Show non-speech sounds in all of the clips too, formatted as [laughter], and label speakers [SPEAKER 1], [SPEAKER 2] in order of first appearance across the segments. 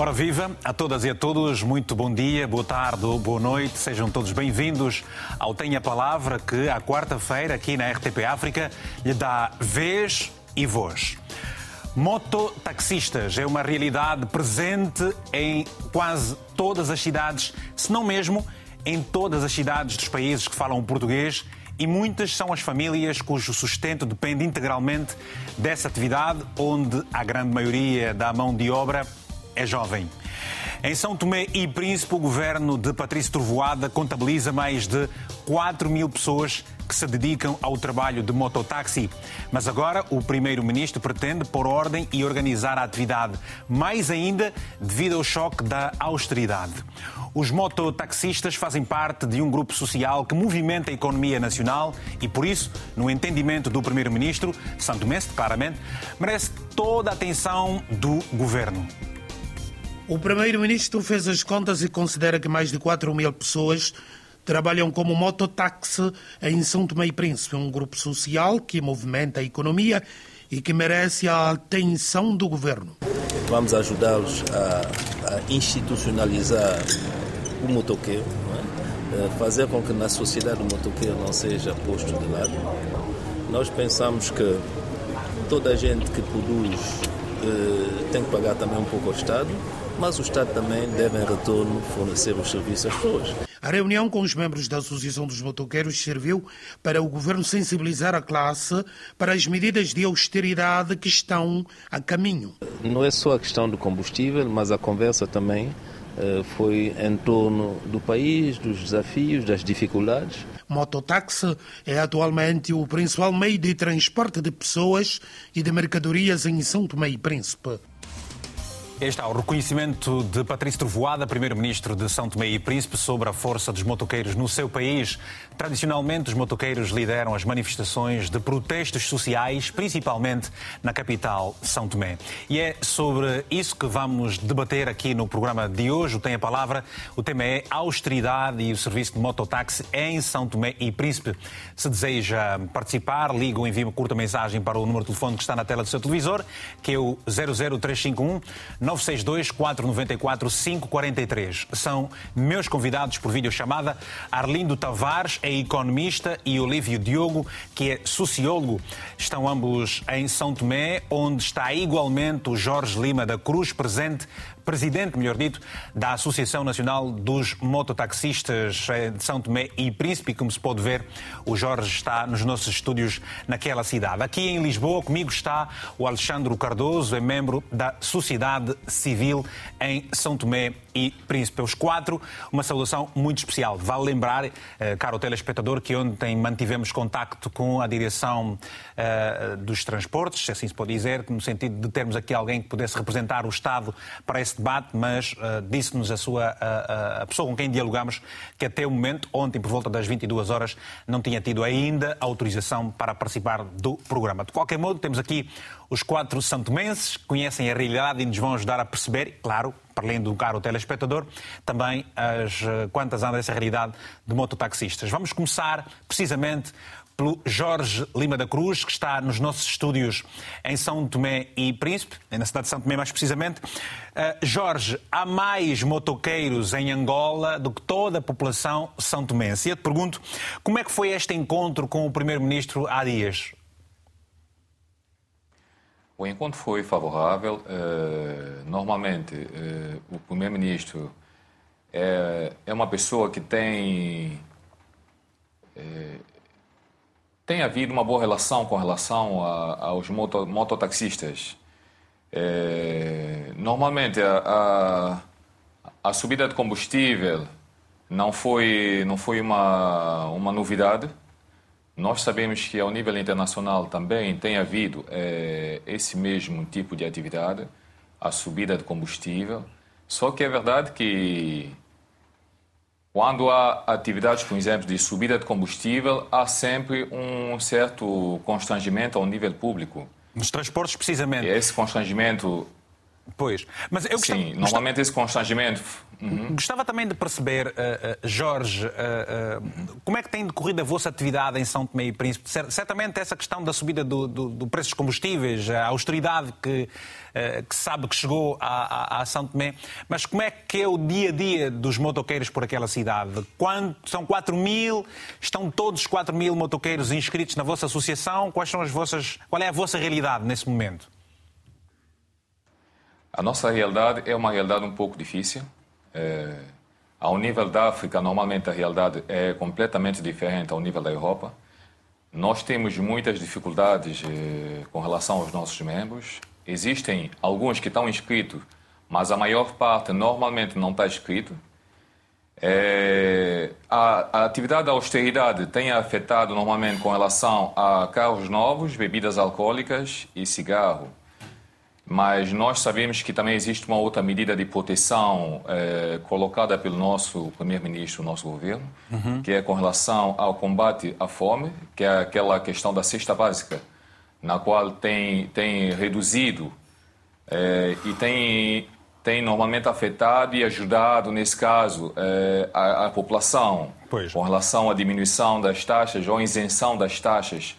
[SPEAKER 1] Ora viva a todas e a todos, muito bom dia, boa tarde ou boa noite, sejam todos bem-vindos ao Tenha Palavra que à quarta-feira aqui na RTP África lhe dá vez e voz. Mototaxistas é uma realidade presente em quase todas as cidades, se não mesmo em todas as cidades dos países que falam português e muitas são as famílias cujo sustento depende integralmente dessa atividade, onde a grande maioria da mão de obra é jovem. Em São Tomé e Príncipe, o governo de Patrício Trovoada contabiliza mais de 4 mil pessoas que se dedicam ao trabalho de mototáxi. Mas agora o primeiro-ministro pretende pôr ordem e organizar a atividade, mais ainda devido ao choque da austeridade. Os mototaxistas fazem parte de um grupo social que movimenta a economia nacional e, por isso, no entendimento do primeiro-ministro, Santo Mestre, claramente, merece toda a atenção do governo.
[SPEAKER 2] O primeiro-ministro fez as contas e considera que mais de 4 mil pessoas trabalham como mototáxi em São Tomé e Príncipe, um grupo social que movimenta a economia e que merece a atenção do governo.
[SPEAKER 3] Vamos ajudá-los a, a, institucionalizar o motoqueiro, é? fazer com que na sociedade o motoqueiro não seja posto de lado. Nós pensamos que toda a gente que produz eh, tem que pagar também um pouco ao Estado mas o Estado também deve, em retorno, fornecer os serviços às pessoas.
[SPEAKER 2] A reunião com os membros da Associação dos Motoqueiros serviu para o governo sensibilizar a classe para as medidas de austeridade que estão a caminho.
[SPEAKER 3] Não é só a questão do combustível, mas a conversa também eh, foi em torno do país, dos desafios, das dificuldades.
[SPEAKER 2] Mototáxi é atualmente o principal meio de transporte de pessoas e de mercadorias em São Tomé e Príncipe.
[SPEAKER 1] Este é o reconhecimento de Patrício Trovoada, primeiro-ministro de São Tomé e Príncipe, sobre a força dos motoqueiros no seu país. Tradicionalmente, os motoqueiros lideram as manifestações de protestos sociais, principalmente na capital, São Tomé. E é sobre isso que vamos debater aqui no programa de hoje. O Tem a Palavra. O tema é austeridade e o serviço de mototáxi em São Tomé e Príncipe. Se deseja participar, liga ou envie uma curta mensagem para o número de telefone que está na tela do seu televisor, que é o 00351 962 494 543. São meus convidados por videochamada Arlindo Tavares, é economista, e Olívio Diogo, que é sociólogo. Estão ambos em São Tomé, onde está igualmente o Jorge Lima da Cruz, presente presidente, melhor dito, da Associação Nacional dos Mototaxistas de São Tomé e Príncipe. Como se pode ver, o Jorge está nos nossos estúdios naquela cidade. Aqui em Lisboa, comigo está o Alexandre Cardoso, é membro da Sociedade Civil em São Tomé e Príncipe. Os quatro, uma saudação muito especial. Vale lembrar, eh, caro telespectador, que ontem mantivemos contacto com a direção uh, dos transportes, se assim se pode dizer, no sentido de termos aqui alguém que pudesse representar o Estado para esse debate, mas uh, disse-nos a sua a pessoa com quem dialogamos que até o momento, ontem por volta das 22 horas, não tinha tido ainda autorização para participar do programa. De qualquer modo, temos aqui os quatro santomenses conhecem a realidade e nos vão ajudar a perceber, claro, para além do caro telespectador, também as quantas anda essa realidade de mototaxistas. Vamos começar precisamente pelo Jorge Lima da Cruz, que está nos nossos estúdios em São Tomé e Príncipe, na cidade de São Tomé mais precisamente. Uh, Jorge, há mais motoqueiros em Angola do que toda a população são tomense. E eu te pergunto, como é que foi este encontro com o Primeiro-Ministro há dias?
[SPEAKER 4] O encontro foi favorável. Uh, normalmente, uh, o Primeiro-Ministro é, é, uma pessoa que tem tem havido uma boa relação com relação aos moto, mototaxistas. Normalmente a, a, a, subida de combustível não foi, não foi uma, uma novidade. Nós sabemos que ao nível internacional também tem havido é, esse mesmo tipo de atividade, a subida de combustível. Só que é verdade que quando há atividades, por exemplo, de subida de combustível, há sempre um certo constrangimento ao nível público.
[SPEAKER 1] Nos transportes, precisamente.
[SPEAKER 4] Esse constrangimento
[SPEAKER 1] Pois,
[SPEAKER 4] mas eu gostava, Sim, normalmente esse constrangimento.
[SPEAKER 1] Uhum. Gostava também de perceber, uh, uh, Jorge, uh, como é que tem decorrido a vossa atividade em São Tomé e Príncipe? Certamente essa questão da subida do, do, do preço dos combustíveis, a austeridade que, que sabe que chegou a, a, a, São Tomé, mas como é que é o dia a dia dos motoqueiros por aquela cidade? Quanto, são 4 mil, estão todos os 4 mil motoqueiros inscritos na vossa associação? Quais são as vossas, qual é a vossa realidade nesse momento?
[SPEAKER 4] A nossa realidade é uma realidade um pouco difícil. É, ao nível da África, normalmente a realidade é completamente diferente ao nível da Europa. Nós temos muitas dificuldades é, com relação aos nossos membros. Existem alguns que estão inscritos, mas a maior parte normalmente não está inscrito. É, a, a, atividade da austeridade tem afetado normalmente com relação a carros novos, bebidas alcoólicas e cigarro mas nós sabemos que também existe uma outra medida de proteção eh, colocada pelo nosso primeiro-ministro, nosso governo, uhum. que é com relação ao combate à fome, que é aquela questão da cesta básica, na qual tem, tem reduzido eh, e tem, tem normalmente afetado e ajudado, nesse caso, eh, a, a, população, pois. com relação à diminuição das taxas ou isenção das taxas.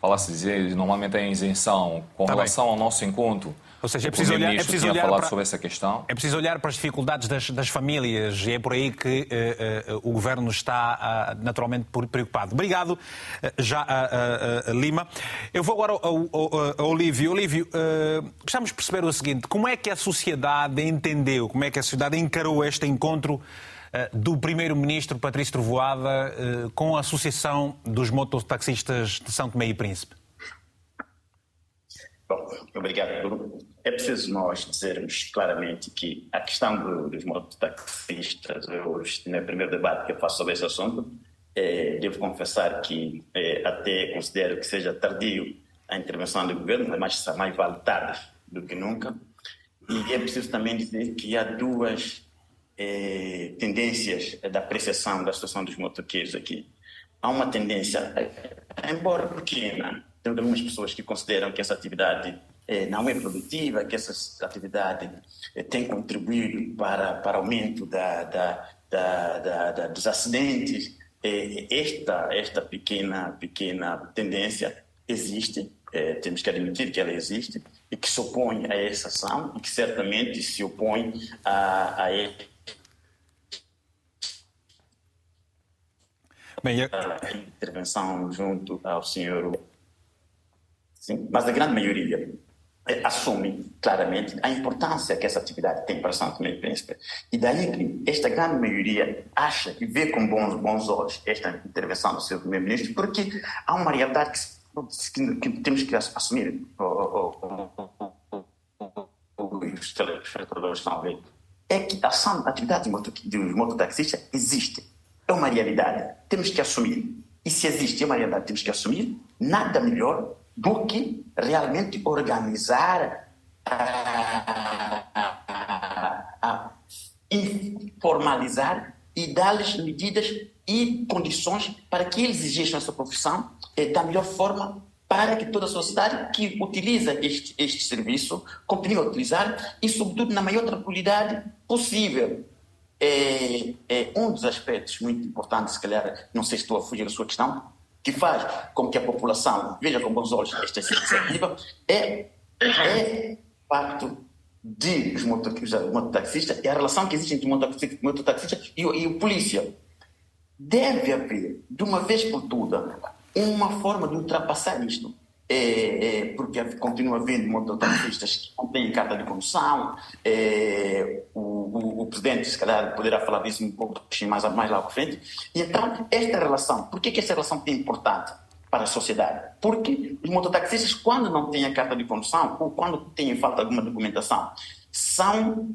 [SPEAKER 4] Fala-se dizer, normalmente é isenção, com tá relação bem. ao nosso encontro
[SPEAKER 1] ou seja, é preciso olhar, é preciso olhar para,
[SPEAKER 4] sobre essa questão.
[SPEAKER 1] É preciso olhar para as dificuldades das, das famílias e é por aí que uh, uh, o governo está uh, naturalmente preocupado. Obrigado, já Lima. Eu vou agora ao, ao, ao Olívio. Olívio, gostamos de perceber o seguinte: como é que a sociedade entendeu, como é que a sociedade encarou este encontro? do primeiro-ministro Patrício Trovoada com a Associação dos Mototaxistas de São Tomé e Príncipe?
[SPEAKER 5] Bom, obrigado, Bruno. É preciso nós dizermos claramente que a questão do, dos mototaxistas, hoje, no primeiro debate que eu faço sobre esse assunto, é, devo confessar que é, até considero que seja tardio a intervenção do governo, mas mais vale tarde do que nunca. E é preciso também dizer que há duas é, tendências da apreciação da situação dos motoqueiros aqui. Há uma tendência, embora pequena, tem algumas pessoas que consideram que essa atividade eh, não é produtiva, que essa atividade eh, tem contribuído para para aumento da, da, da, da dos acidentes. Eh, esta esta pequena pequena tendência existe, temos que admitir que ela existe e que se opõe a essa ação e que certamente se opõe a, a Bem, eu... a intervenção junto ao senhor Sim, mas a grande maioria eh, assume claramente a importância que essa atividade tem para Santo e Príncipe. E daí que esta grande maioria acha e vê com bons, bons olhos esta intervenção do seu primeiro-ministro, porque há uma realidade que, que, que temos que assumir. Os telespectadores estão a ver. É que a, ação, a atividade dos mototaxistas existe. É uma realidade. Temos que assumir. E se existe é uma realidade, temos que assumir. Nada melhor do que realmente organizar, a, a, a informalizar e dar-lhes medidas e condições para que eles exerçam essa profissão eh, da melhor forma para que toda a sociedade que utiliza este, este serviço continue a utilizar e, sobretudo, na maior tranquilidade possível. É, é um dos aspectos muito importantes, se calhar, não sei se estou a fugir da sua questão, que faz com que a população veja com bons olhos esta iniciativa é, é o facto de os e a relação que existe entre o mototaxista e e o polícia. Deve haver, de uma vez por todas, uma forma de ultrapassar isto é, é, porque continua havendo mototaxistas que não têm carta de condução. É, o, o, o, presidente, se calhar, poderá falar disso um pouco mais, mais lá para frente. E então, esta relação, por que, que esta relação é importante para a sociedade? Porque os mototaxistas, quando não têm a carta de condução ou quando têm falta de alguma documentação, são,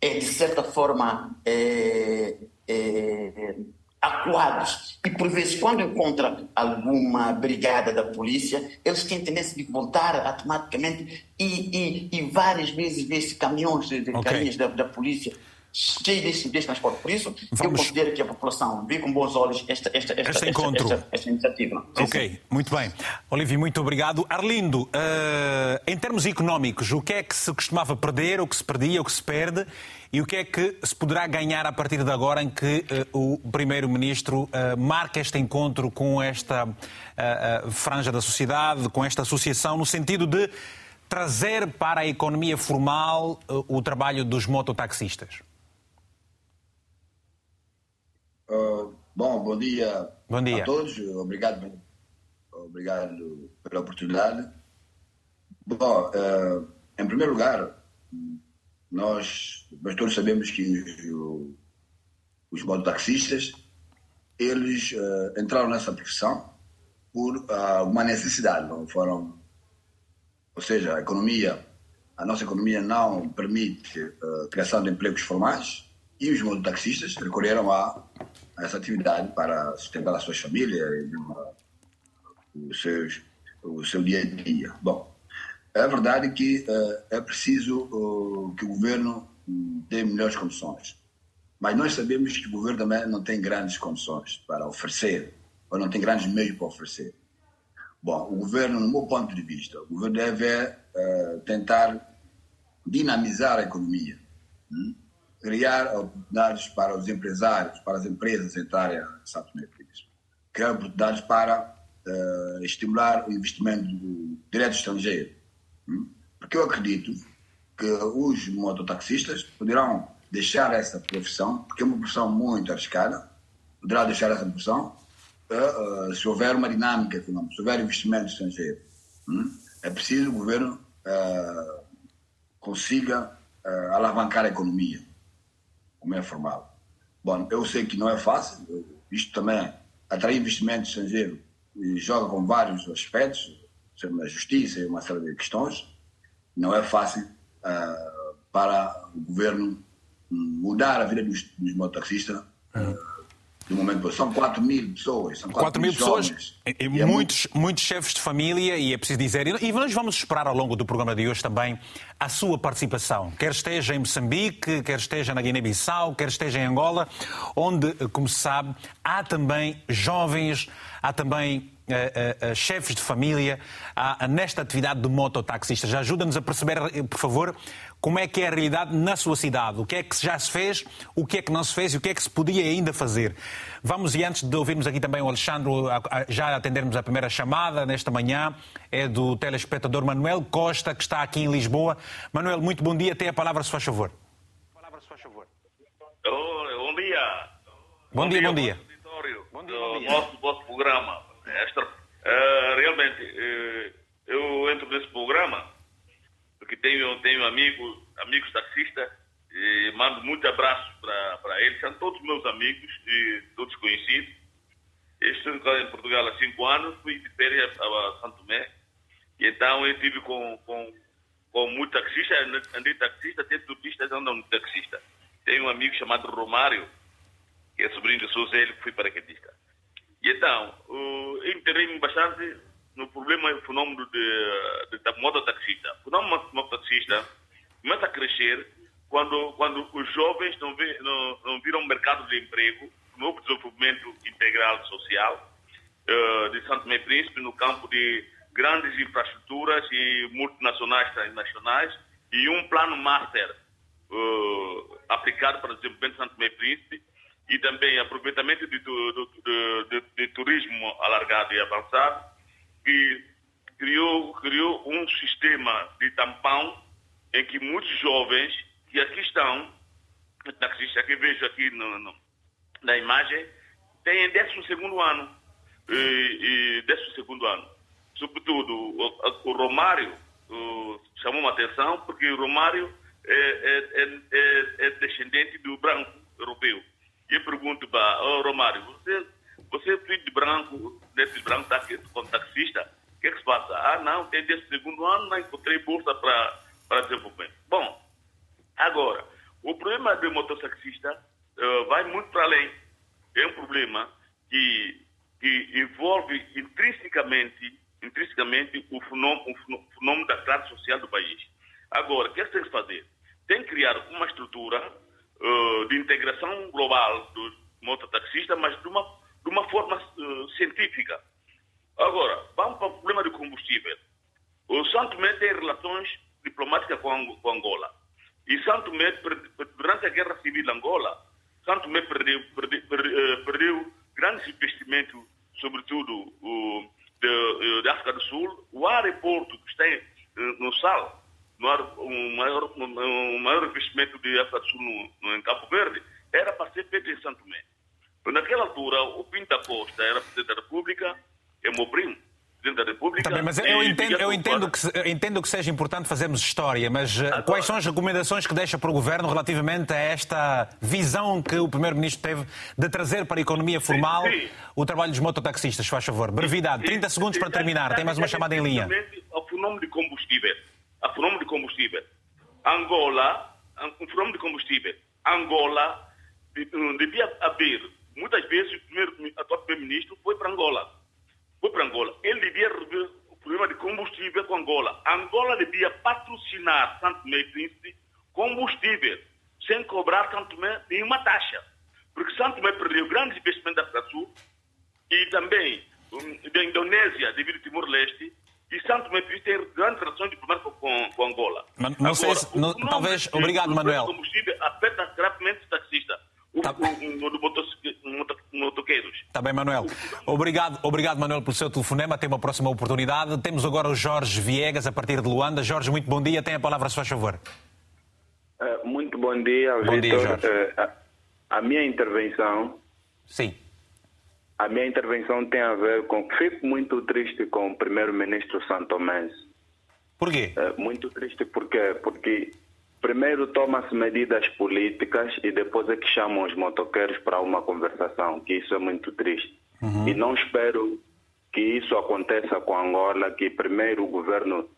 [SPEAKER 5] é, de certa forma, é, é, acuados. E por vezes, quando encontra alguma brigada da polícia, eles têm tendência de voltar automaticamente e, e, e várias vezes vê-se caminhões okay. caminhões da, da polícia cheio desse, desse transporte. Por isso, Vamos... eu considero que a população vê com bons olhos esta, esta, esta,
[SPEAKER 1] este encontro.
[SPEAKER 5] esta, esta, esta iniciativa.
[SPEAKER 1] Sim, ok, sim. muito bem. Olivia, muito obrigado. Arlindo, uh, em termos económicos, o que é que se costumava perder, o que se perdia, o que se perde e o que é que se poderá ganhar a partir de agora em que uh, o Primeiro-Ministro uh, marca este encontro com esta franja da sociedade, com esta associação, no sentido de trazer para a economia formal o trabalho dos mototaxistas?
[SPEAKER 6] Uh, bom, bom dia,
[SPEAKER 1] bom dia
[SPEAKER 6] a todos. Obrigado, obrigado pela oportunidade. Bom, uh, em primeiro lugar, nós, nós todos sabemos que os, os mototaxistas eles uh, entraram nessa profissão por uma necessidade, não foram, ou seja, a economia, a nossa economia não permite a criação de empregos formais e os mototaxistas recorreram a, a essa atividade para sustentar as suas famílias e uma, os seus, o seu dia a dia. Bom, é verdade que uh, é preciso uh, que o governo dê melhores condições, mas nós sabemos que o governo também não tem grandes condições para oferecer, ou não tem grandes meios para oferecer. Bom, o governo, no meu ponto de vista, o governo deve uh, tentar dinamizar a economia. Hum? Criar oportunidades para os empresários, para as empresas entrarem a São Tomé criar oportunidades para uh, estimular o investimento direto estrangeiro. Hum? Porque eu acredito que os mototaxistas poderão deixar essa profissão, porque é uma profissão muito arriscada, poderá deixar essa profissão uh, uh, se houver uma dinâmica econômica, se houver investimento estrangeiro. Hum? É preciso o governo consiga alavancar a economia como é formal. Bom, eu sei que não é fácil, isto também atrai investimento estrangeiro e joga com vários aspectos, na justiça e uma série de questões. Não é fácil uh, para o governo mudar a vida dos, dos mototaxistas uh, no momento. São 4 mil pessoas. São 4,
[SPEAKER 1] 4 mil pessoas, e, e muitos, é muito... muitos chefes de família, e é preciso dizer. E nós vamos esperar ao longo do programa de hoje também a sua participação. Quer esteja em Moçambique, quer esteja na Guiné-Bissau, quer esteja em Angola, onde, como se sabe, há também jovens, há também uh, uh, chefes de família nesta atividade de mototaxistas. Ajuda-nos a perceber, por favor, como é que é a realidade na sua cidade, o que é que já se fez, o que é que não se fez e o que é que se podia ainda fazer. Vamos, e antes de ouvirmos aqui também o Alexandre, já atendermos a primeira chamada nesta manhã, é do telespectador Manuel Costa, que está aqui em Lisboa. Manuel, muito bom dia, tem a palavra, se faz favor. Palavra, se faz favor.
[SPEAKER 7] Oh, bom dia.
[SPEAKER 1] Bom, bom dia, dia, bom dia.
[SPEAKER 7] Bom dia, bom dia. Nosso, nosso programa. Esta, uh, realmente, uh, eu entro nesse programa porque tenho, tenho amigo, amigos taxistas e mando muito abraço para eles. São todos meus amigos e todos conhecidos. estou em Portugal há cinco anos, fui de férias a Santo Tomé. E então eu tive com, com, com muito taxista, andei taxista, até turistas andam de taxista. Tenho um amigo chamado Romário, que é sobrinho de Souza, ele foi paraquedista. E então, eu interessei-me bastante no problema, o fenômeno de, de, de mototaxista. O fenômeno mototaxista começa a crescer quando, quando os jovens não, vi, não, não viram mercado de emprego, novo desenvolvimento integral social uh, de Santo Tomé Príncipe no campo de grandes infraestruturas e multinacionais e nacionais e um plano master uh, aplicado para o desenvolvimento de Santo Tomé Príncipe e também aproveitamento de, de, de, de turismo alargado e avançado que criou, criou um sistema de tampão em que muitos jovens que aqui estão, que vejo aqui no, no, na imagem, têm 12 ano. E, e 12 ano. Sobretudo, o, o Romário o, chamou uma atenção porque o Romário é, é, é, é, é descendente do branco europeu. E eu pergunto para oh, Romário, você você é filho de branco, desse branco está aqui com taxista, o que, é que se passa? Ah, não, tem desse segundo ano, não encontrei bolsa para desenvolvimento. Bom, agora, o problema do mototaxista uh, vai muito para além. É um problema que, que envolve intrinsecamente, intrinsecamente o, fenômeno, o da classe social do país. Agora, o que é que tem que fazer? Tem que criar uma estrutura uh, de integração global dos mototaxistas, mas de uma, de uma forma uh, científica. Agora, vamos para o problema do combustível. O Santo Tomé tem relações diplomáticas com, com Angola. E Santo Tomé, durante a Guerra Civil de Angola, Santo Tomé perdeu, perdeu, perdeu, perdeu grandes investimentos, sobretudo uh, da África do Sul. O aeroporto que está no Sal, um maior, um maior investimento de África do Sul no, no, em Cabo Verde, era para ser feito em Santo Tomé. Naquela altura, o Pinta Costa era presidente da República, é meu primo, presidente da República.
[SPEAKER 1] Também, mas eu entendo, eu entendo, que, entendo que seja importante fazermos história, mas eh, Agora, quais são as recomendações que deixa para o Governo relativamente a esta visão que o Primeiro-Ministro teve de trazer para a economia formal sim, sim. o trabalho dos mototaxistas? Faz favor. Brevidade, 30 segundos para terminar. Tem mais uma chamada em linha.
[SPEAKER 7] O fenômeno de combustível. A fenômeno de combustível. Angola, um fenômeno de combustível. Angola devia haver, muitas vezes, o, primeiro, o atual primeiro-ministro foi para Angola foi para Angola. Ele devia resolver o problema de combustível com Angola. Angola devia patrocinar Santo Tomé e Príncipe combustível, sem cobrar Santo Tomé nenhuma taxa. Porque Santo Tomé perdeu grandes investimentos da África Sul e também um, da Indonésia, devido ao Timor-Leste, e Santo Tomé tem grandes relações diplomáticas com, com Angola.
[SPEAKER 1] Mas, não Agora, sei se, não, talvez, obrigado, Manuel.
[SPEAKER 7] O combustível afeta gravemente os taxistas. Tá. motoqueiros.
[SPEAKER 1] Está bem, Manuel. Obrigado, obrigado, Manuel, pelo seu telefonema. Tem uma próxima oportunidade. Temos agora o Jorge Viegas, a partir de Luanda. Jorge, muito bom dia. Tem a palavra, se faz favor.
[SPEAKER 8] Uh, muito bom dia,
[SPEAKER 1] Bom dia, Jorge.
[SPEAKER 8] Uh, a, a minha intervenção...
[SPEAKER 1] Sim.
[SPEAKER 8] A minha intervenção tem a ver com... Fico muito triste com o primeiro-ministro Santomés.
[SPEAKER 1] Por quê?
[SPEAKER 8] Uh, muito triste porque, porque Primeiro toma-se medidas políticas e depois é que chamam os motoqueiros para uma conversação, que isso é muito triste. Uhum. E não espero que isso aconteça com Angola, que primeiro o governo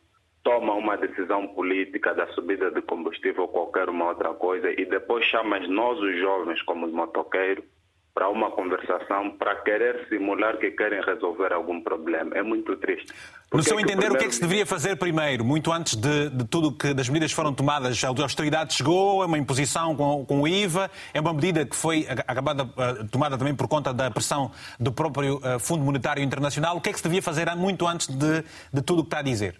[SPEAKER 8] toma uma decisão política da subida de combustível ou qualquer uma outra coisa e depois chama nós os jovens como motoqueiros para uma conversação para querer simular que querem resolver algum problema. É muito triste.
[SPEAKER 1] No seu entender, primeiro... o que é que se deveria fazer primeiro, muito antes de, de tudo que das medidas foram tomadas? A austeridade chegou, é uma imposição com, com o IVA, é uma medida que foi acabada, tomada também por conta da pressão do próprio uh, Fundo Monetário Internacional. O que é que se devia fazer muito antes de, de tudo o que está a dizer?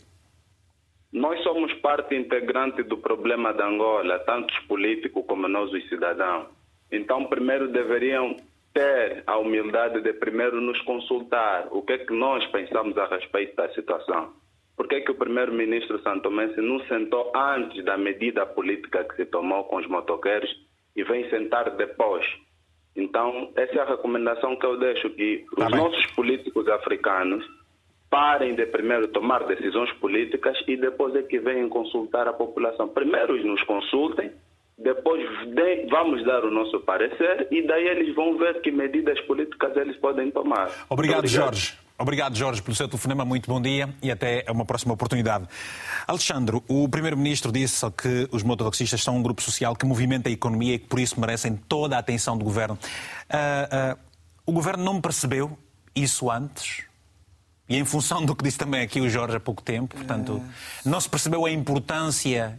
[SPEAKER 8] Nós somos parte integrante do problema da Angola, tanto os políticos como nós os cidadãos. Então, primeiro deveriam ter a humildade de primeiro nos consultar o que é que nós pensamos a respeito da situação. Por que, é que o primeiro-ministro Santomense não sentou antes da medida política que se tomou com os motoqueiros e vem sentar depois? Então, essa é a recomendação que eu deixo, que tá os bem. nossos políticos africanos parem de primeiro tomar decisões políticas e depois é que venham consultar a população. Primeiro nos consultem, depois de, vamos dar o nosso parecer e daí eles vão ver que medidas políticas eles podem tomar.
[SPEAKER 1] Obrigado, Obrigado. Jorge. Obrigado, Jorge, pelo seu telefonema. Muito bom dia e até uma próxima oportunidade. Alexandre, o Primeiro-Ministro disse que os mototaxistas são um grupo social que movimenta a economia e que por isso merecem toda a atenção do Governo. Uh, uh, o Governo não percebeu isso antes? E em função do que disse também aqui o Jorge há pouco tempo, portanto, não se percebeu a importância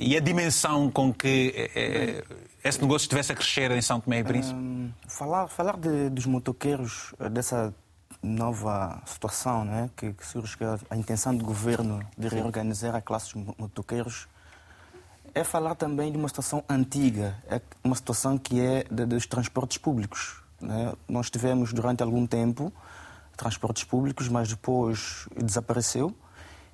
[SPEAKER 1] e a dimensão com que eh, eh, esse negócio estivesse a crescer em São Tomé e Príncipe? Um,
[SPEAKER 9] falar falar de, dos motoqueiros, dessa nova situação né, que, que surge, a intenção do governo de reorganizar a classe dos motoqueiros, é falar também de uma situação antiga, é uma situação que é de, dos transportes públicos. Né? Nós tivemos durante algum tempo transportes públicos, mas depois desapareceu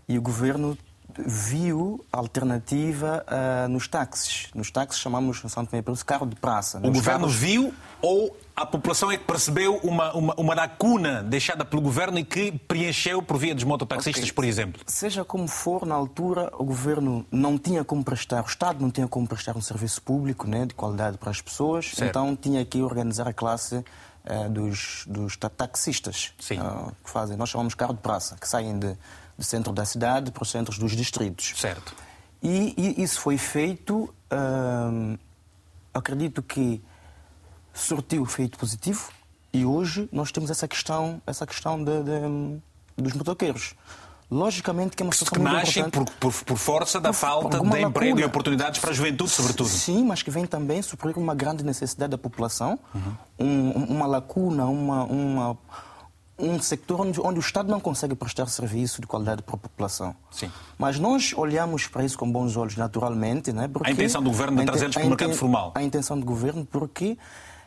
[SPEAKER 9] e o governo viu alternativa uh, nos táxis. Nos táxis chamamos, no São Tomé e carro de praça.
[SPEAKER 1] O governo carros... viu ou a população é que percebeu uma, uma, uma, lacuna deixada pelo governo e que preencheu por via dos mototaxistas, okay. por exemplo?
[SPEAKER 9] Seja como for, na altura o governo não tinha como prestar, o Estado não tinha como prestar um serviço público né, de qualidade para as pessoas, certo. então tinha que organizar a classe uh, dos, dos taxistas.
[SPEAKER 1] Sim. Uh,
[SPEAKER 9] que fazem, nós chamamos carro de praça, que saem de centro da cidade para os centros dos distritos.
[SPEAKER 1] Certo.
[SPEAKER 9] E, e isso foi feito, hum, acredito que surtiu efeito positivo e hoje nós temos essa questão, essa questão de, de, dos motoqueiros. logicamente que é uma situação
[SPEAKER 1] que
[SPEAKER 9] muito
[SPEAKER 1] nascem por, por, por, força da por, falta de lacuna. emprego e oportunidades para a juventude, sobretudo.
[SPEAKER 9] Sim, mas que vem também suprir uma grande necessidade da população, uhum. um, uma lacuna, uma, uma, um sector onde, onde, o Estado não consegue prestar serviço de qualidade para a população.
[SPEAKER 1] Sim.
[SPEAKER 9] Mas nós olhamos para isso com bons olhos, naturalmente. Né?
[SPEAKER 1] Porque a intenção do governo de trazê-los para o mercado formal.
[SPEAKER 9] A intenção do governo, porque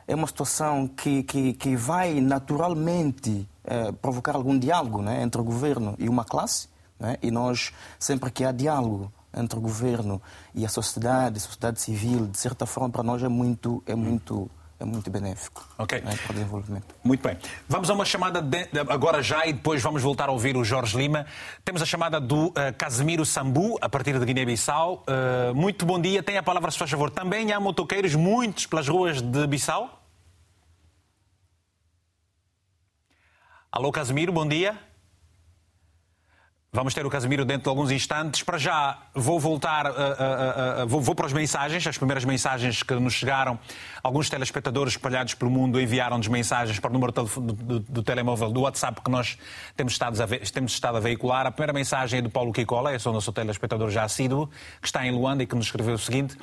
[SPEAKER 9] é uma situação que, que, que vai naturalmente eh, provocar algum diálogo né, entre o governo e uma classe, né, e nós, sempre que há diálogo entre o governo e a sociedade, a sociedade civil, de certa forma, para nós é muito, é muito, é muito benéfico
[SPEAKER 1] okay.
[SPEAKER 9] né, para o desenvolvimento.
[SPEAKER 1] Muito bem. Vamos a uma chamada de, agora já e depois vamos voltar a ouvir o Jorge Lima. Temos a chamada do uh, Casimiro Sambu, a partir de Guiné-Bissau. Uh, muito bom dia. Tem a palavra, se faz favor. Também há motoqueiros, muitos, pelas ruas de Bissau? Alô, Casimiro, bom dia. Vamos ter o Casimiro dentro de alguns instantes. Para já, vou voltar, uh, uh, uh, vou, vou, para as mensagens, as primeiras mensagens que nos chegaram. Alguns telespectadores espalhados pelo mundo enviaram-nos mensagens para o número do, do, do, telemóvel, do WhatsApp que nós temos estado, a, temos estado a veicular. A primeira mensagem é do Paulo Kikola, é o nosso telespectador já assíduo, que está em Luanda e que nos escreveu o seguinte.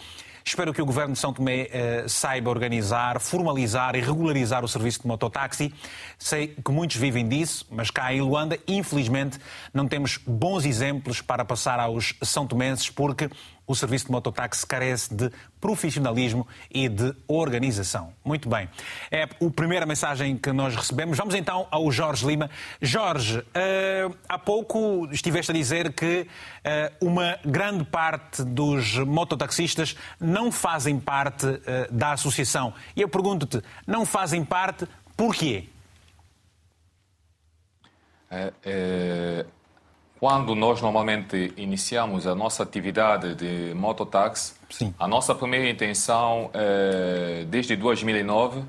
[SPEAKER 1] Espero que o Governo de São Tomé eh, saiba organizar, formalizar e regularizar o serviço de mototáxi. Sei que muitos vivem disso, mas cá em Luanda, infelizmente, não temos bons exemplos para passar aos são tomenses, porque o serviço de mototáxi carece de profissionalismo e de organização. Muito bem. É a primeira mensagem que nós recebemos. Vamos então ao Jorge Lima. Jorge, uh, há pouco estiveste a dizer que uh, uma grande parte dos mototaxistas não fazem parte uh, da associação. E eu pergunto-te, não fazem parte porquê?
[SPEAKER 4] Quando nós normalmente iniciamos a nossa atividade de mototáxi,
[SPEAKER 1] Sim.
[SPEAKER 4] a nossa primeira intenção, é, desde 2009,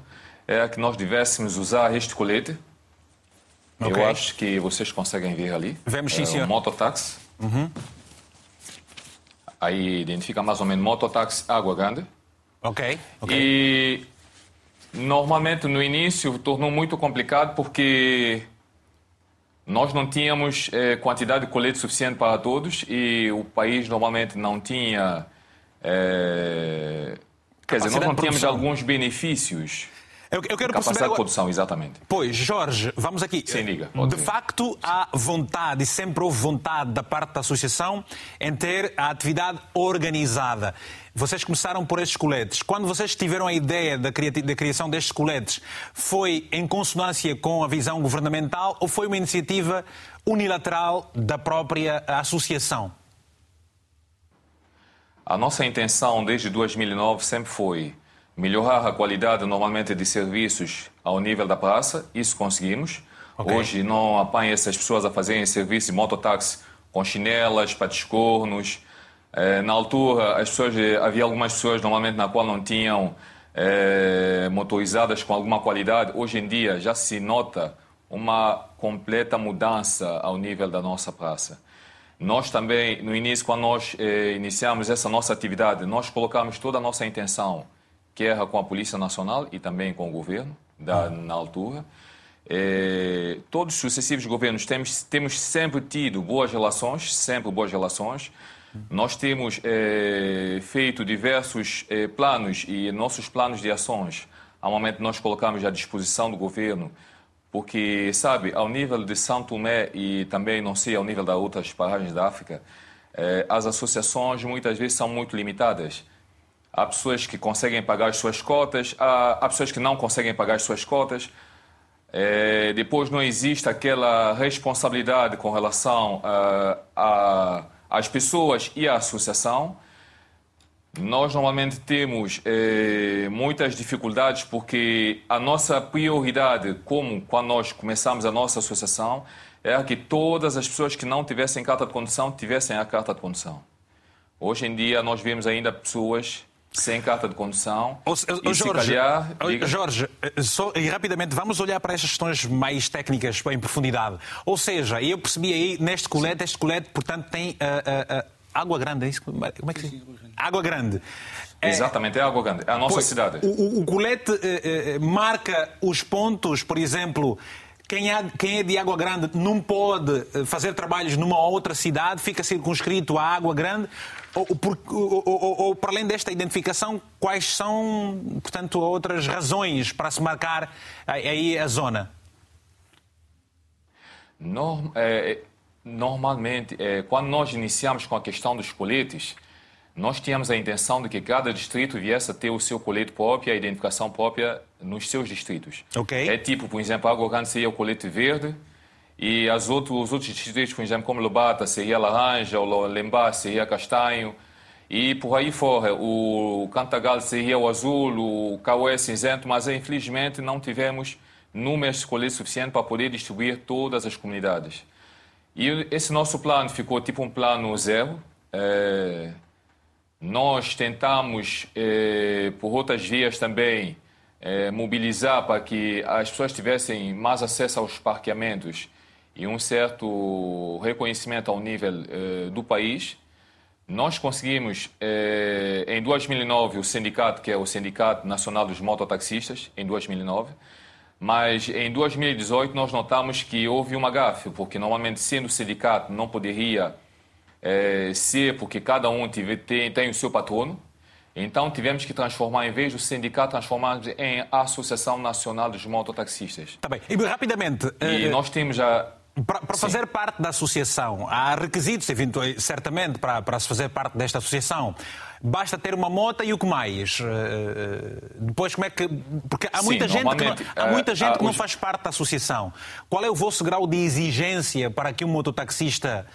[SPEAKER 4] é que nós tivéssemos usar este colete. Okay. Eu acho que vocês conseguem ver ali.
[SPEAKER 1] Vemos sim,
[SPEAKER 4] é,
[SPEAKER 1] senhor.
[SPEAKER 4] Um mototáxi.
[SPEAKER 1] Uhum.
[SPEAKER 4] Aí identifica mais ou menos mototáxi Água Grande.
[SPEAKER 1] Ok. okay.
[SPEAKER 4] E normalmente no início tornou muito complicado porque nós não tínhamos eh, quantidade de colete suficiente para todos e o país normalmente não tinha. Eh, quer dizer, nós não tínhamos alguns benefícios.
[SPEAKER 1] Eu, eu quero
[SPEAKER 4] capacidade
[SPEAKER 1] perceber...
[SPEAKER 4] de produção, exatamente.
[SPEAKER 1] Pois, Jorge, vamos aqui.
[SPEAKER 4] Sim, diga.
[SPEAKER 1] De facto, há vontade, e sempre houve vontade da parte da associação em ter a atividade organizada. Vocês começaram por estes coletes. Quando vocês tiveram a ideia da, criação destes coletes, foi em consonância com a visão governamental ou foi uma iniciativa unilateral da própria associação?
[SPEAKER 4] A nossa intenção desde 2009 sempre foi melhorar a qualidade normalmente de serviços ao nível da praça, isso conseguimos. Okay. Hoje não apanha essas pessoas a fazerem serviço de mototáxi com chinelas, patiscornos, é, na altura, as pessoas, havia algumas pessoas normalmente na qual não tinham é, motorizadas com alguma qualidade. Hoje em dia já se nota uma completa mudança ao nível da nossa praça. Nós também, no início, quando nós eh, iniciamos essa nossa atividade, nós colocamos toda a nossa intenção, que era com a Polícia Nacional e também com o governo, da, na altura. Eh, todos os sucessivos governos temos, temos sempre tido boas relações, sempre boas relações. Nós temos é, feito diversos é, planos e nossos planos de ações, ao momento nós colocamos à disposição do governo, porque, sabe, ao nível de São Tomé e também, não sei, ao nível das outras paragens da África, é, as associações muitas vezes são muito limitadas. Há pessoas que conseguem pagar as suas cotas, há, há pessoas que não conseguem pagar as suas cotas. É, depois não existe aquela responsabilidade com relação a as pessoas e a associação. Nós normalmente temos eh, muitas dificuldades porque a nossa prioridade, como quando nós começamos a nossa associação, era que todas as pessoas que não tivessem carta de condução tivessem a carta de condução. Hoje em dia nós vemos ainda pessoas sem carta de condução.
[SPEAKER 1] O, o, o Jorge, calhar, diga... Jorge eh, só, e rapidamente, vamos olhar para estas questões mais técnicas em profundidade. Ou seja, eu percebi aí neste colete, Sim. este colete, portanto, tem uh, uh, uh, água grande, é isso? Como é que se diz? Água grande.
[SPEAKER 4] É, Exatamente, é água grande, é a nossa pois, cidade.
[SPEAKER 1] O, o colete marca os pontos, por exemplo, quem, é, quem é de Água Grande não pode fazer trabalhos numa outra cidade, fica circunscrito à Água Grande? Ou, ou, ou, ou, para além desta identificação, quais são, portanto, outras razões para se marcar aí a zona?
[SPEAKER 4] Norm, é, normalmente, é, quando nós iniciamos com a questão dos coletes, nós tínhamos a intenção de que cada distrito viesse a ter o seu colete próprio, a identificação própria nos seus distritos.
[SPEAKER 1] Okay.
[SPEAKER 4] É tipo, por exemplo, Água Grande seria o colete verde e as outros, os outros distritos, por exemplo, como Lobata seria laranja, o Lembá seria castanho e por aí fora. O Cantagal seria o azul, o Cauê cinzento, mas infelizmente não tivemos números colete suficiente para poder distribuir todas as comunidades. E esse nosso plano ficou tipo um plano zero. É nós tentamos, eh, por outras vias também, eh, mobilizar para que as pessoas tivessem mais acesso aos parqueamentos e um certo reconhecimento ao nível eh, do país. Nós conseguimos, eh, em 2009, o sindicato, que é o Sindicato Nacional dos Mototaxistas, em 2009, mas em 2018 nós notamos que houve uma gafe, porque normalmente sendo sindicato não poderia é, ser porque cada um tive, tem, tem o seu patrono. Então tivemos que transformar, em vez do sindicato, transformar em Associação Nacional dos Mototaxistas.
[SPEAKER 1] Tá bem. E rapidamente.
[SPEAKER 4] E uh, nós temos já.
[SPEAKER 1] Para, para fazer parte da associação, há requisitos, certamente, para, para se fazer parte desta associação. Basta ter uma moto e o que mais? Uh, depois, como é que. Porque há muita Sim, gente, que não, há muita gente que não faz parte da associação. Qual é o vosso grau de exigência para que um mototaxista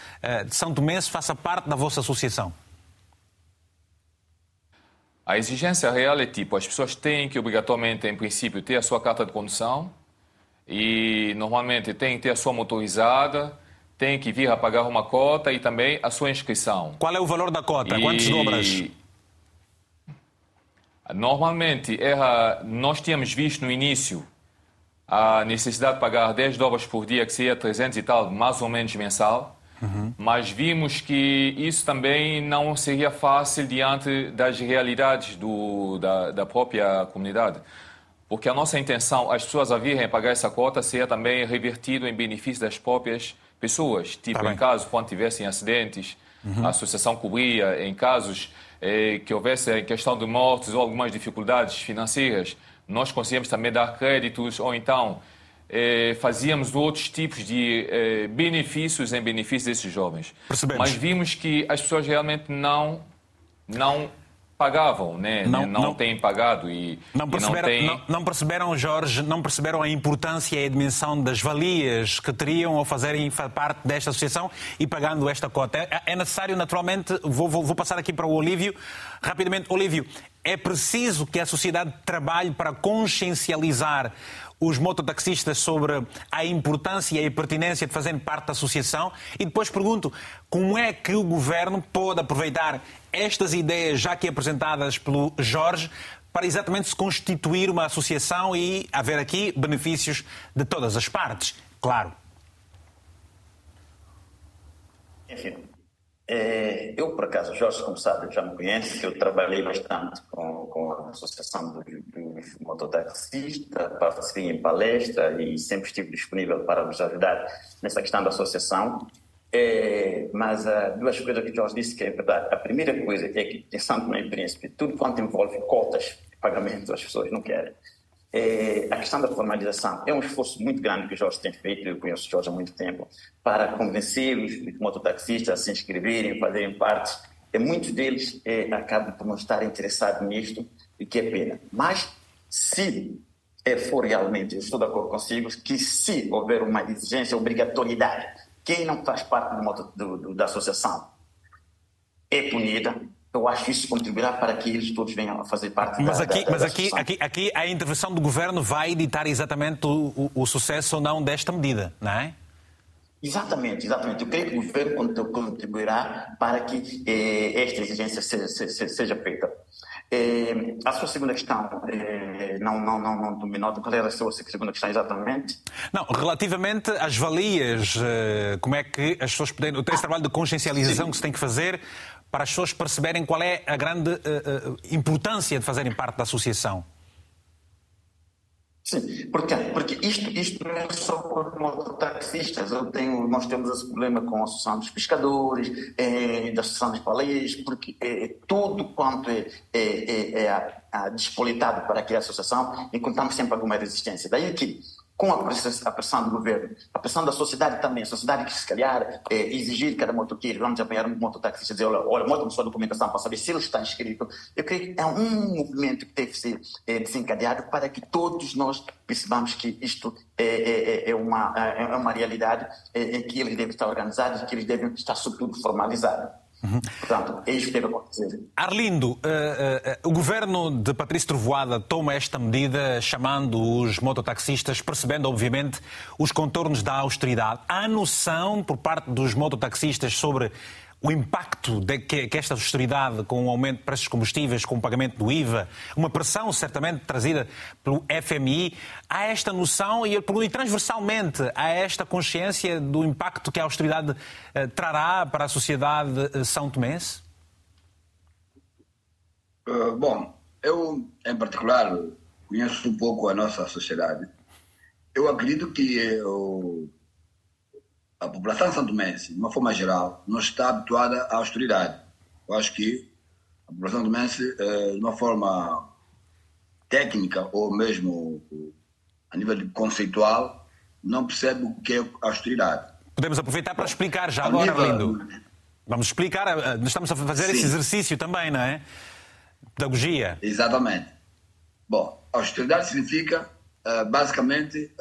[SPEAKER 1] de São Tomé faça parte da vossa associação?
[SPEAKER 4] A exigência real é tipo: as pessoas têm que, obrigatoriamente, em princípio, ter a sua carta de condução e normalmente tem que ter a sua motorizada, tem que vir a pagar uma cota e também a sua inscrição.
[SPEAKER 1] Qual é o valor da cota? E... Quantos dobras?
[SPEAKER 4] Normalmente, era, nós tínhamos visto no início a necessidade de pagar 10 dobras por dia, que seria 300 e tal, mais ou menos mensal. Uhum. Mas vimos que isso também não seria fácil diante das realidades do, da, da própria comunidade porque a nossa intenção, as pessoas a virem pagar essa cota, seria também revertido em benefício das próprias pessoas. Tipo, tá em caso, quando tivessem acidentes, uhum. a associação cobria, em casos eh, que houvesse questão de mortes ou algumas dificuldades financeiras, nós conseguíamos também dar créditos ou então eh, fazíamos outros tipos de eh, benefícios em benefício desses jovens.
[SPEAKER 1] Percebemos.
[SPEAKER 4] Mas vimos que as pessoas realmente não não pagavam, né? Não, não, não têm pagado e
[SPEAKER 1] não perceberam,
[SPEAKER 4] e não, têm...
[SPEAKER 1] não, perceberam, Jorge, não perceberam a importância e a dimensão das valias que teriam ao fazerem parte desta associação e pagando esta cota. É, é necessário, naturalmente, vou, vou, vou passar aqui para o Olívio, rapidamente. Olívio, é preciso que a sociedade trabalhe para consciencializar os mototaxistas sobre a importância e a pertinência de fazerem parte da associação? E depois pergunto, como é que o governo pode aproveitar estas ideias já aqui apresentadas pelo Jorge para exatamente se constituir uma associação e haver aqui benefícios de todas as partes, claro.
[SPEAKER 5] Enfim, é, eu, por acaso, Jorge, como sabe, já me conhece, eu trabalhei bastante com, com a Associação dos do Mototaxistas, participei em palestra e sempre estive disponível para nos ajudar nessa questão da associação. É, mas uh, duas coisas que Jorge disse que é verdade. A primeira coisa é que, pensando no Príncipe, tudo quanto envolve cotas de pagamento, as pessoas não querem. É, a questão da formalização é um esforço muito grande que o Jorge tem feito, eu conheço o Jorge há muito tempo, para convencer os mototaxistas a se inscreverem, fazerem parte. E muitos deles é, acabam por não estar interessados nisto, e que é pena. Mas, se é, for realmente, eu estou de acordo consigo, que se houver uma exigência, obrigatoriedade quem não faz parte do, do, do, da associação é punida. Eu acho que isso contribuirá para que eles todos venham a fazer parte
[SPEAKER 1] mas
[SPEAKER 5] da,
[SPEAKER 1] aqui,
[SPEAKER 5] da,
[SPEAKER 1] Mas aqui, aqui, aqui a intervenção do governo vai editar exatamente o, o, o sucesso ou não desta medida, não é?
[SPEAKER 5] Exatamente, exatamente. Eu creio que o governo contribuirá para que eh, esta exigência seja, seja, seja feita. É, a sua segunda questão, é, não, não, não, não dominou. Qual era a sua segunda questão exatamente?
[SPEAKER 1] Não, relativamente às valias, eh, como é que as pessoas podem. Esse trabalho de consciencialização Sim. que se tem que fazer para as pessoas perceberem qual é a grande uh, uh, importância de fazerem parte da associação.
[SPEAKER 5] Sim, por quê? Porque isto, isto não é só os mototaxistas. Eu tenho, nós temos esse problema com a Associação dos Pescadores, é, da Associação dos Palês, porque é, tudo quanto é, é, é a, a despolitado para aquela associação, encontramos sempre alguma resistência. Daí que com a pressão, do governo, a pressão da sociedade também, a sociedade que se calhar é, exigir cada motoqueiro, vamos apanhar um mototaxista e dizer, olha, olha mostra sua documentação para saber se ele está inscrito. Eu creio que é um movimento que deve ser é, desencadeado para que todos nós percebamos que isto é, é uma, é uma realidade em que eles devem estar organizados e que eles devem estar, sobretudo, formalizados. Uhum. Portanto, é isto que deve acontecer.
[SPEAKER 1] Arlindo, uh, uh, o governo de Patrício Trovoada toma esta medida chamando os mototaxistas, percebendo, obviamente, os contornos da austeridade. Há noção por parte dos mototaxistas sobre o impacto de que, que, esta austeridade, com o aumento de preços dos combustíveis, com o pagamento do IVA, uma pressão certamente trazida pelo FMI, há esta noção e, e transversalmente há esta consciência do impacto que a austeridade eh, trará para a sociedade eh, são tomense?
[SPEAKER 6] Uh, bom, eu, em particular, conheço um pouco a nossa sociedade. Eu acredito que uh, a população santomense, de uma forma geral, não está habituada à austeridade. Eu acho que a população santomense, eh, de uma forma técnica ou mesmo a nível conceitual, não percebe o que é austeridade.
[SPEAKER 1] Podemos aproveitar para explicar já a agora, nível... Lindo. Vamos explicar, eh, estamos a fazer Sim. esse exercício também, não é? Pedagogia.
[SPEAKER 6] Exatamente. Bom, austeridade significa basicamente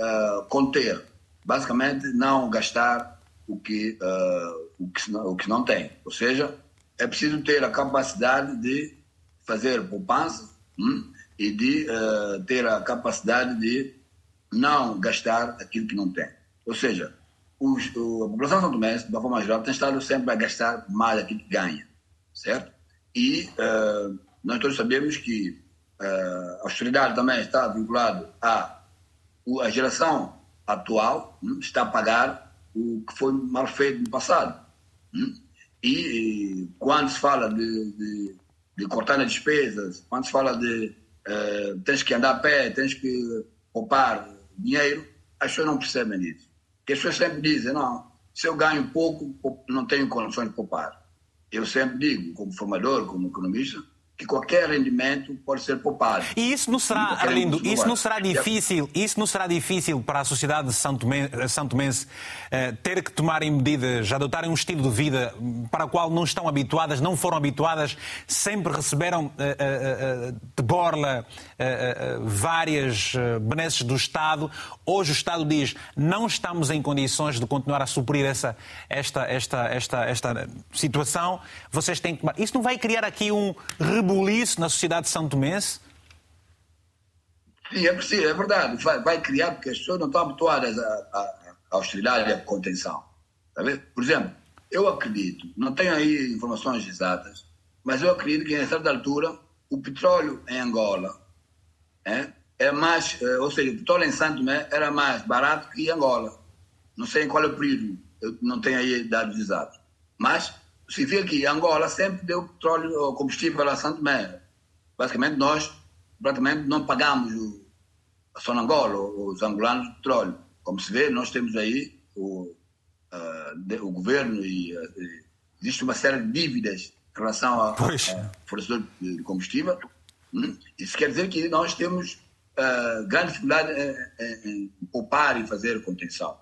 [SPEAKER 6] conter basicamente não gastar o que, uh, o, que não, o que não tem. Ou seja, é preciso ter a capacidade de fazer poupança hum, e de uh, ter a capacidade de não gastar aquilo que não tem. Ou seja, os, a população são Tomé, de uma forma geral, tem estado sempre a gastar mais aquilo que ganha, certo? E uh, nós todos sabemos que a austeridade também está vinculada à a geração atual hum, está a pagar o que foi mal feito no passado. Hum? E, quando se fala de, de, de, cortar as despesas, quando se fala de uh, tens que andar a pé, tens que poupar dinheiro, as pessoas não percebem isso. Porque as pessoas sempre dizem, não, se eu ganho pouco, não tenho condições de poupar. Eu sempre digo, como formador, como economista, que qualquer rendimento pode ser poupado.
[SPEAKER 1] E isso não será, Arlindo, isso não será difícil, isso não será difícil para a sociedade de São, Tomé, São Tomense uh, ter que tomarem medidas, adotarem um estilo de vida para o qual não estão habituadas, não foram habituadas, sempre receberam uh, uh, de borla várias benesses do Estado. Hoje o Estado diz não estamos em condições de continuar a suprir essa, esta, esta, esta, esta situação, vocês têm que tomar. Isso não vai criar aqui um rebuliço na sociedade são tomense?
[SPEAKER 6] Sim, é preciso, é verdade. Vai, vai, criar, porque as pessoas não estão habituadas à, austeridade e contenção. Tá Por exemplo, eu acredito, não tenho aí informações exatas, mas eu acredito que, em certa altura, o petróleo em Angola é, é mais, é, ou seja, o petróleo em Santo Tomé era mais barato que em Angola. Não sei em qual é o período, eu não tenho aí dados exatos. Mas significa que Angola sempre deu petróleo combustível a Santo Tomé. Basicamente, nós praticamente não pagamos o, a Sonangola, os angolanos, petróleo. Como se vê, nós temos aí o, uh, de, o governo e uh, existe uma série de dívidas em relação a, a fornecedor de combustível. Hum? Isso quer dizer que nós temos uh, grande dificuldade em, em, em poupar e fazer contenção.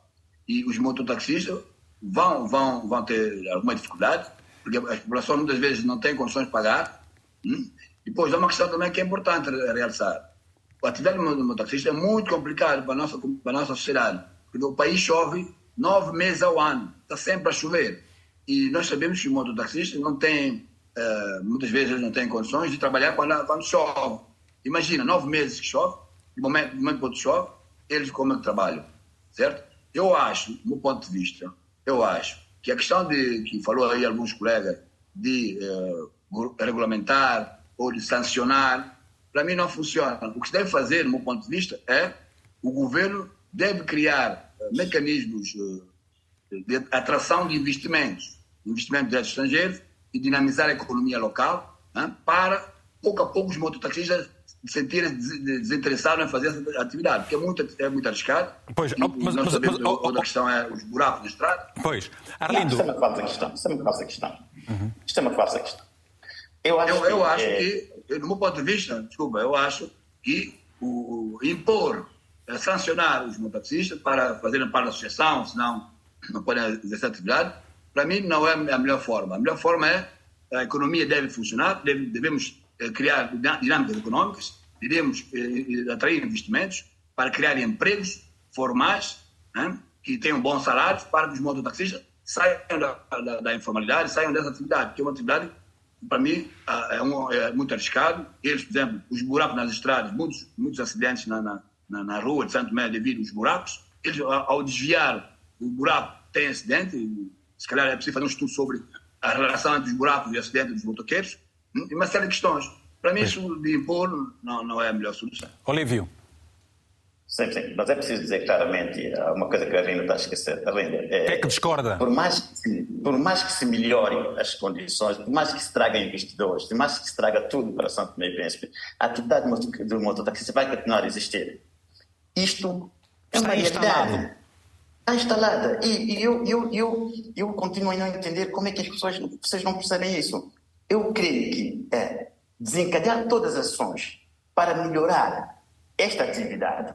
[SPEAKER 6] E os mototaxistas vão, vão, vão ter alguma dificuldade, porque a população muitas vezes não tem condições de pagar. Hum? Depois, há uma questão também que é importante realçar. O atividade do mototaxista é muito complicado para a nossa, para a nossa sociedade, porque o país chove nove meses ao ano, está sempre a chover. E nós sabemos que o mototaxista não tem, uh, muitas vezes não tem condições de trabalhar quando, quando chove. Imagina, nove meses que chove, de momento, de momento que chove, eles como é que trabalham, certo? Eu acho, do meu ponto de vista, eu acho que a questão de que falou aí alguns colegas de uh, regulamentar ou de sancionar, para mim não funciona. O que se deve fazer, do meu ponto de vista, é o governo deve criar uh, mecanismos uh, de atração de investimentos, investimentos de estrangeiros e dinamizar a economia local, né, para pouco a pouco os mototaxistas sentir desinteressado em fazer essa atividade, porque é muito, é muito arriscado.
[SPEAKER 1] Pois,
[SPEAKER 6] e, mas, nós mas, sabemos, mas, outra oh, questão é os buracos na estrada.
[SPEAKER 1] Pois, Arlindo...
[SPEAKER 5] Isto é uma falsa questão, isto é uma falsa questão. Uhum. Isto é uma falsa questão. Eu acho,
[SPEAKER 6] eu, eu
[SPEAKER 5] que,
[SPEAKER 6] acho é... que, no meu ponto de vista, desculpa, eu acho que o, o impor, é, sancionar os mototaxistas para fazerem parte da associação, senão não podem exercer atividade, para mim não é a melhor forma. A melhor forma é a economia deve funcionar, deve, devemos criar dinâmicas econômicas, devemos eh, atrair investimentos para criar empregos formais né, que tenham bons salários para que os mototaxistas saiam da, da, da, informalidade, saiam dessa atividade, que é uma atividade para mim é, um, é, muito arriscado. Eles, por exemplo, os buracos nas estradas, muitos, muitos acidentes na, na, na rua de Santo Tomé devido aos buracos. Eles, ao desviar o buraco, tem acidente. Se calhar é preciso fazer um estudo sobre a relação entre os buracos e acidentes dos motoqueiros. Hum, e uma série de questões. Para mim, isso de impor não, não é a melhor solução.
[SPEAKER 1] Olívio.
[SPEAKER 5] Sim, sim, mas é preciso dizer claramente uma coisa que a Arlindo está a esquecer. Arlindo,
[SPEAKER 1] é, é que discorda?
[SPEAKER 5] Por mais que, se, por mais que se melhorem as condições, por mais que se traga investidores, por mais que se traga tudo para Santo Tomé e Príncipe, a atividade do mototaxista vai continuar a existir. Isto é uma realidade. Está instalada. E, e eu, eu, eu, eu continuo a não entender como é que as pessoas vocês não percebem isso. Eu creio que é, desencadear todas as ações para melhorar esta atividade,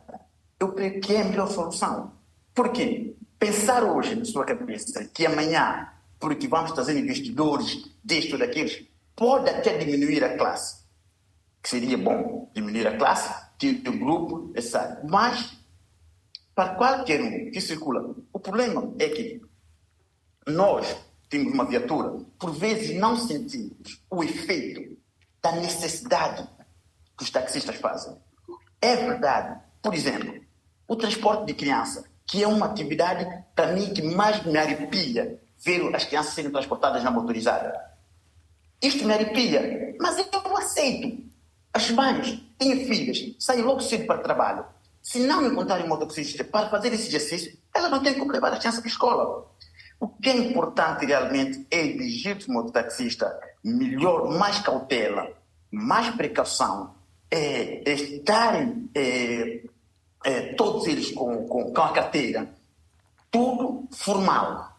[SPEAKER 5] eu creio que é a melhor solução. Por quê? Pensar hoje na sua cabeça que amanhã, porque vamos trazer investidores disto daqueles, pode até diminuir a classe. Que seria bom diminuir a classe, ter um grupo, etc. Mas, para qualquer um que circula, o problema é que nós temos uma viatura, por vezes não sentimos o efeito da necessidade que os taxistas fazem. É verdade. Por exemplo, o transporte de criança, que é uma atividade, para mim, que mais me arrepia ver as crianças serem transportadas na motorizada. Isto me arrepia, mas eu aceito. As mães têm filhas, saem logo cedo para o trabalho. Se não encontrarem mototaxista para fazer esse exercício, elas não têm como levar a criança para a escola. O que é importante realmente é exigir do mototaxista melhor, mais cautela, mais precaução, é, estarem é, é, todos eles com, com, com a carteira, tudo formal.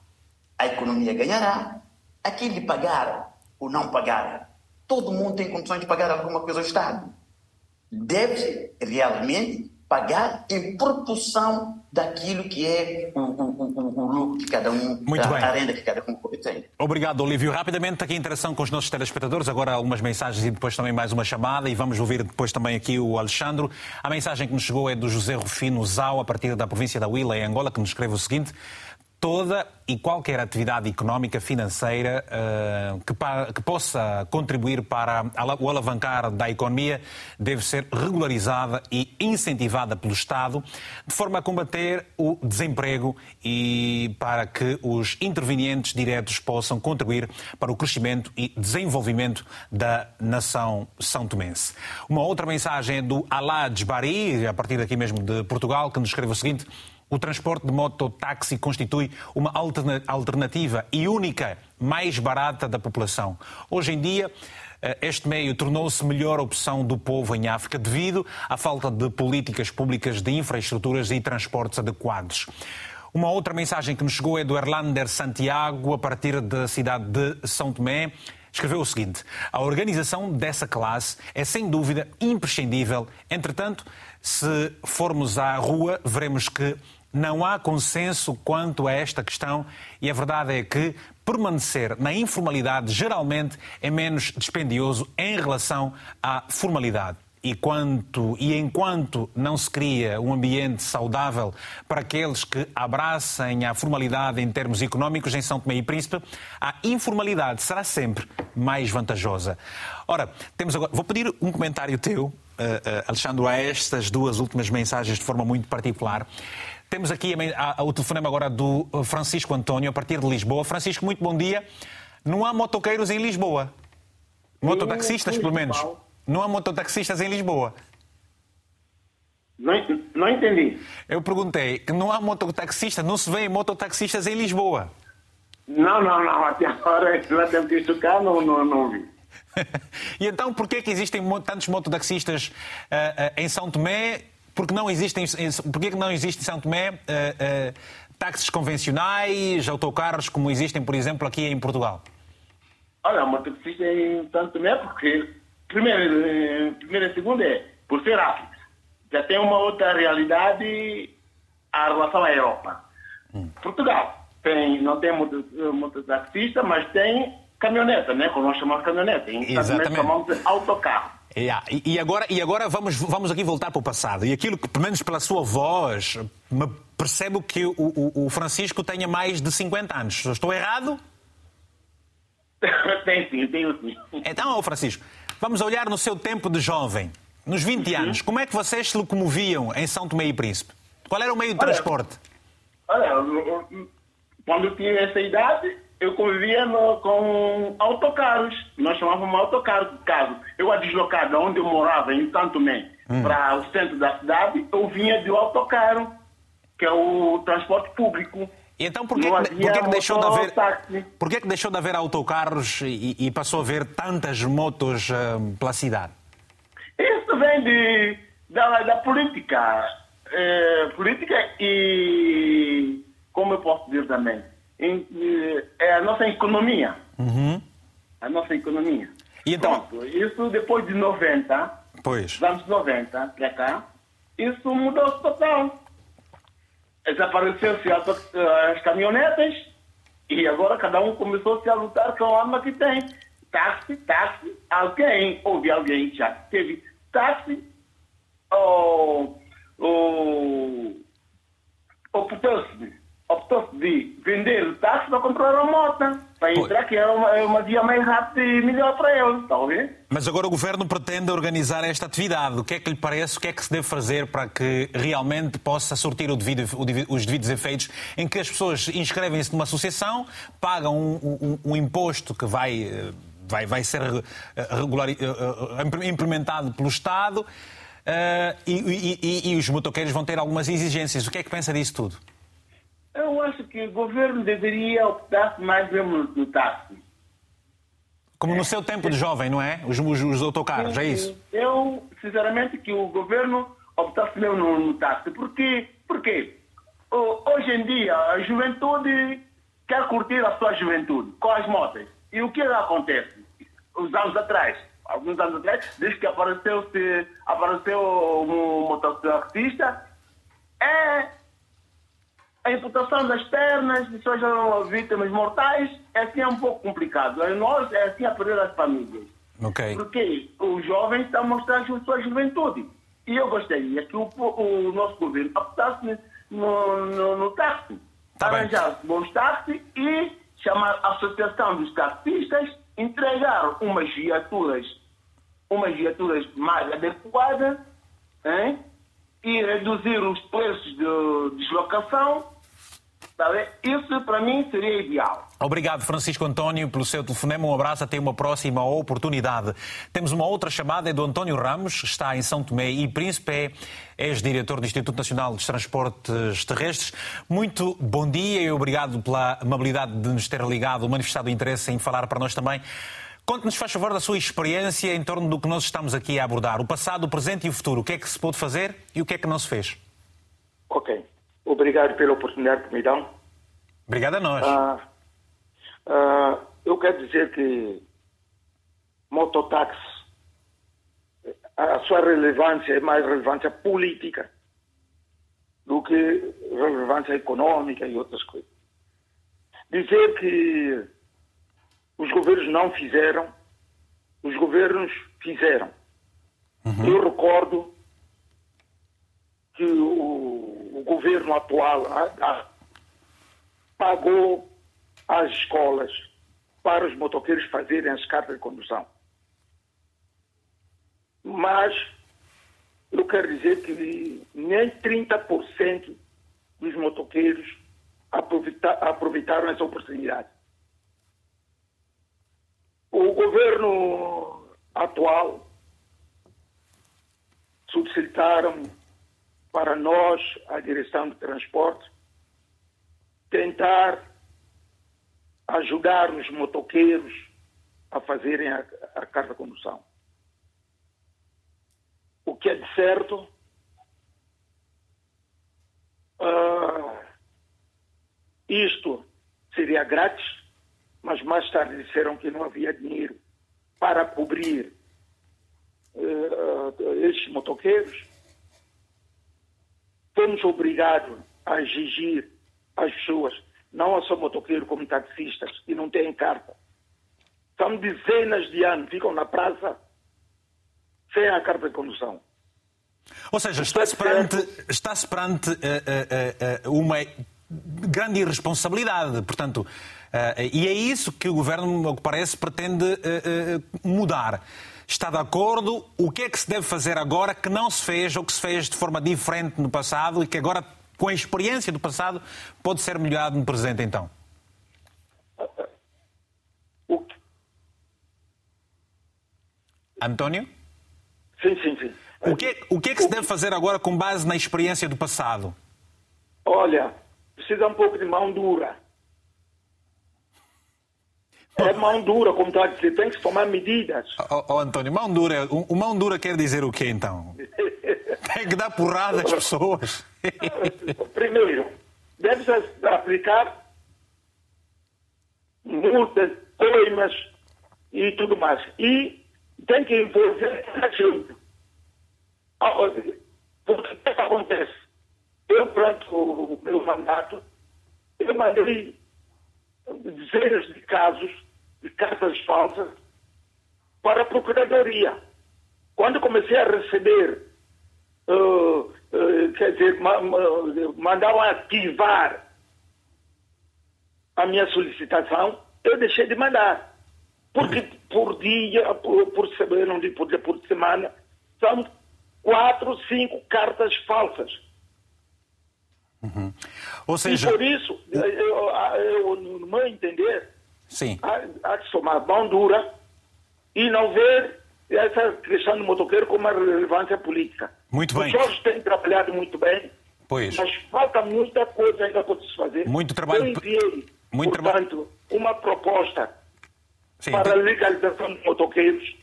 [SPEAKER 5] A economia ganhará, aquele pagar ou não pagar, todo mundo tem condições de pagar alguma coisa ao Estado. Deve realmente pagar em proporção daquilo que é o, o, o, o lucro que cada um,
[SPEAKER 1] Muito
[SPEAKER 5] a,
[SPEAKER 1] bem.
[SPEAKER 5] a renda que cada um tem.
[SPEAKER 1] Obrigado, Olívio. Rapidamente, aqui a interação com os nossos telespectadores, agora algumas mensagens e depois também mais uma chamada e vamos ouvir depois também aqui o Alexandre. A mensagem que nos chegou é do José Rufino Zau, a partir da província da Huila, em Angola, que nos escreve o seguinte toda e qualquer atividade económica financeira uh, que, para, que, possa contribuir para o alavancar da economia deve ser regularizada e incentivada pelo Estado, de forma a combater o desemprego e para que os intervenientes diretos possam contribuir para o crescimento e desenvolvimento da nação são tomense. Uma outra mensagem é do Alad Bari, a partir daqui mesmo de Portugal, que nos escreve o seguinte o transporte de mototáxi constitui uma alternativa e única mais barata da população. Hoje em dia, eh, este meio tornou-se melhor opção do povo em África devido à falta de políticas públicas de infraestruturas e transportes adequados. Uma outra mensagem que nos chegou é do Erlander Santiago, a partir da cidade de São Tomé. Escreveu o seguinte: A organização dessa classe é sem dúvida imprescindível. Entretanto, se formos à rua, veremos que não há consenso quanto a esta questão e a verdade é que permanecer na informalidade geralmente é menos dispendioso em relação à formalidade. E, quanto, e enquanto não se cria um ambiente saudável para aqueles que abracem a formalidade em termos económicos em São Tomé e Príncipe, a informalidade será sempre mais vantajosa. Ora, temos agora. Vou pedir um comentário teu, uh, uh, Alexandre, a estas duas últimas mensagens de forma muito particular. Temos aqui a, a, o telefonema agora do uh, Francisco António, a partir de Lisboa. Francisco, muito bom dia. Não há motoqueiros em Lisboa. Mototaxistas, pelo menos. Não há mototaxistas em Lisboa.
[SPEAKER 10] Não, não entendi.
[SPEAKER 1] Eu perguntei que não há mototaxistas, não se vê mototaxistas em Lisboa.
[SPEAKER 10] Não, não, não. Até agora, [laughs] lá tempo que cá, não, não, não vi. [laughs]
[SPEAKER 1] e então, por que existem tantos mototaxistas uh, uh, em São Tomé? Porque não existem, porque que não existe em São Tomé uh, táxis convencionais, autocarros, como existem, por exemplo, aqui em Portugal?
[SPEAKER 10] Olha, mototaxista em São Tomé, porque, primeiro, primeiro e segundo é, por ser África, já tem uma outra realidade a relação à Europa. Hum. Portugal tem, não tem mototaxista, mas tem caminhoneta, né? Como nós chamamos de caminhoneta. Em Exatamente. chamamos de autocarro.
[SPEAKER 1] Yeah. E, agora, e agora vamos, vamos aqui voltar para o passado. E aquilo que, pelo menos pela sua voz, me percebo que o, o, o Francisco tenha mais de 50 anos. Estou errado? [laughs]
[SPEAKER 10] tem sim, tenho sim.
[SPEAKER 1] Então, Francisco, vamos olhar no seu tempo de jovem. Nos 20 uhum. anos, como é que vocês se locomoviam em São Tomé e Príncipe? Qual era o meio de olha, transporte?
[SPEAKER 10] Olha, quando eu tinha essa idade, eu convivia no, com autocarros. Nós chamávamos autocarro. Caso eu a deslocar de onde eu morava, em Santo Tomé, hum. para o centro da cidade, eu vinha de autocarro, que é o transporte público.
[SPEAKER 1] E então por que, que, que deixou de haver, por que, deixou de haver autocarros e, e passou a haver tantas motos uh, pela cidade?
[SPEAKER 10] Isso vem de, da, da política. É, política e, como eu posso dizer também, é a nossa economia. Uhum. A nossa economia.
[SPEAKER 1] E então...
[SPEAKER 10] Pronto, isso depois de 90,
[SPEAKER 1] pois.
[SPEAKER 10] anos 90 para cá, isso mudou total. Desapareceu-se as, as caminhonetas e agora cada um começou-se a lutar com a arma que tem. Táxi, táxi, alguém, houve alguém já teve táxi, ou, ou optou-se optou de vender o táxi para comprar a moto, para entrar, que é uma, é uma via mais rápida e melhor para ele, está a ver?
[SPEAKER 1] Mas agora o Governo pretende organizar esta atividade. O que é que lhe parece? O que é que se deve fazer para que realmente possa sortir devido, os devidos efeitos em que as pessoas inscrevem-se numa associação, pagam um, um, um imposto que vai, eh, vai, vai ser eh, regular, eh, implementado pelo Estado uh, e, e, e os motoqueiros vão ter algumas exigências. O que é que pensa disso tudo?
[SPEAKER 10] Eu acho que o governo deveria optar mais mesmo no táxi.
[SPEAKER 1] Como no seu tempo de jovem, não é? Os, os, os autocarros, é isso?
[SPEAKER 10] Eu, sinceramente, que o governo optasse mesmo no, no táxi. Porquê? Porque hoje em dia a juventude quer curtir a sua juventude com as motas. E o que acontece? Os anos atrás, alguns anos atrás, desde que apareceu, -se, apareceu um mototaxista, é a imputação das pernas, de suas vítimas mortais, é assim é um pouco complicado. É nós é assim a perder as famílias.
[SPEAKER 1] Okay.
[SPEAKER 10] Porque os jovens estão mostrando a sua juventude. E eu gostaria que o, o nosso governo apostasse no, no, no táxi. Tá arranjar bons táxis e chamar a Associação dos Taxistas, entregar umas viaturas, umas viaturas mais adequadas, hein? e reduzir os preços de deslocação isso para mim seria ideal.
[SPEAKER 1] Obrigado, Francisco António, pelo seu telefonema. Um abraço, até uma próxima oportunidade. Temos uma outra chamada, é do António Ramos, está em São Tomé e Príncipe, é ex-diretor do Instituto Nacional dos Transportes Terrestres. Muito bom dia e obrigado pela amabilidade de nos ter ligado, manifestado interesse em falar para nós também. Conte-nos, faz favor, da sua experiência em torno do que nós estamos aqui a abordar. O passado, o presente e o futuro. O que é que se pôde fazer e o que é que não se fez?
[SPEAKER 10] Ok. Obrigado pela oportunidade que me dão.
[SPEAKER 1] Obrigado a nós. Ah,
[SPEAKER 10] ah, eu quero dizer que mototáxi, a sua relevância é mais relevância política do que relevância econômica e outras coisas. Dizer que os governos não fizeram, os governos fizeram. Uhum. Eu recordo que o, o governo atual a, a, pagou às escolas para os motoqueiros fazerem as cartas de condução. Mas eu quero dizer que nem 30% dos motoqueiros aproveitaram essa oportunidade. O governo atual solicitaram para nós, a direção de transporte, tentar ajudar os motoqueiros
[SPEAKER 11] a fazerem a, a carta condução. O que é de certo, uh, isto seria grátis, mas mais tarde disseram que não havia dinheiro para cobrir uh, estes motoqueiros. Fomos obrigados a exigir às pessoas, não só motoqueiros como taxistas, que não têm carta. São dezenas de anos, ficam na praça sem a carta de condução.
[SPEAKER 1] Ou seja, está-se perante, está perante uh, uh, uh, uma grande irresponsabilidade. Portanto, uh, e é isso que o governo, ao que parece, pretende uh, mudar. Está de acordo? O que é que se deve fazer agora que não se fez ou que se fez de forma diferente no passado e que agora, com a experiência do passado, pode ser melhorado no presente, então? António?
[SPEAKER 11] Sim, sim, sim.
[SPEAKER 1] O que, é, o que é que se deve fazer agora com base na experiência do passado?
[SPEAKER 11] Olha, precisa um pouco de mão dura. É mão dura, como está a dizer, tem que tomar medidas.
[SPEAKER 1] Oh, oh, António, mão dura, o, mão dura quer dizer o quê então? [laughs] tem que dar porrada às pessoas. [laughs]
[SPEAKER 11] Primeiro, deve-se aplicar multas, coimas e tudo mais. E tem que envolver a gente. Porque o que acontece? Eu, durante o meu mandato, eu mandei dezenas de casos de cartas falsas para a Procuradoria. Quando comecei a receber, uh, uh, quer dizer, ma mandavam ativar a minha solicitação, eu deixei de mandar. Porque por dia, por, por semana, não digo por dia, por semana, são quatro, cinco cartas falsas.
[SPEAKER 1] Uhum. Ou seja...
[SPEAKER 11] E por isso, eu, eu, no meu entender,
[SPEAKER 1] Sim.
[SPEAKER 11] Há, há que tomar mão dura e não ver essa questão do motoqueiro com uma relevância política.
[SPEAKER 1] Muito bem.
[SPEAKER 11] Os Jorge têm trabalhado muito bem,
[SPEAKER 1] pois.
[SPEAKER 11] mas falta muita coisa ainda para se fazer.
[SPEAKER 1] Muito trabalho.
[SPEAKER 11] Eu enviei,
[SPEAKER 1] muito
[SPEAKER 11] portanto, uma proposta Sim, para a legalização dos motoqueiros.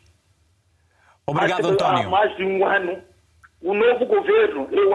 [SPEAKER 1] Obrigado, António.
[SPEAKER 11] Há mais de um ano, o novo governo, eu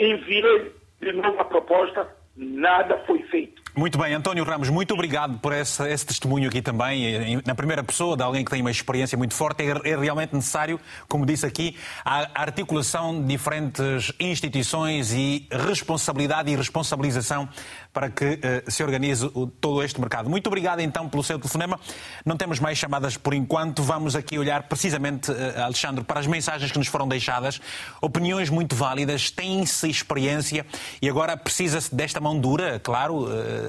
[SPEAKER 11] enviei de novo a proposta, nada foi feito.
[SPEAKER 1] Muito bem, António Ramos, muito obrigado por esse, esse, testemunho aqui também, na primeira pessoa, de alguém que tem uma experiência muito forte. É, é realmente necessário, como disse aqui, a articulação de diferentes instituições e responsabilidade e responsabilização para que uh, se organize o, todo este mercado. Muito obrigado então pelo seu telefonema. Não temos mais chamadas por enquanto. Vamos aqui olhar precisamente, uh, Alexandre, para as mensagens que nos foram deixadas. Opiniões muito válidas, tem-se experiência e agora precisa-se desta mão dura, claro, uh,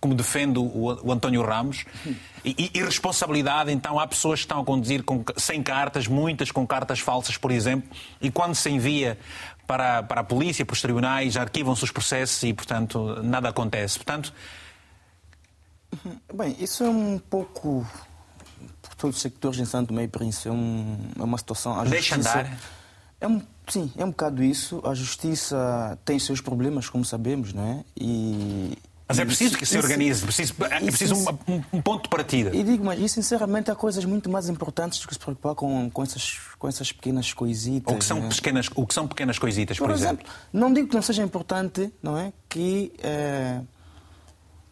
[SPEAKER 1] como defende o, o António Ramos. E, e, responsabilidade, então, há pessoas que estão a conduzir com, sem cartas, muitas com cartas falsas, por exemplo, e quando se envia para, para a polícia, para os tribunais, arquivam-se os processos e, portanto, nada acontece. Portanto.
[SPEAKER 9] Bem, isso é um pouco. Por todos os sectores em Santo Meio Príncipe, é, um, é uma situação.
[SPEAKER 1] A Deixa justiça, andar.
[SPEAKER 9] É um, sim, é um bocado isso. A justiça tem seus problemas, como sabemos, não é? E,
[SPEAKER 1] mas é preciso que se organize, preciso, é preciso um, um, ponto de partida.
[SPEAKER 9] E digo, mas e sinceramente há coisas muito mais importantes do que se preocupar com, com, essas, com essas pequenas coisitas.
[SPEAKER 1] O que são,
[SPEAKER 9] né?
[SPEAKER 1] pequenas, o que são pequenas coisitas, por, por exemplo? exemplo?
[SPEAKER 9] Não digo que não seja importante, não é? Que, é,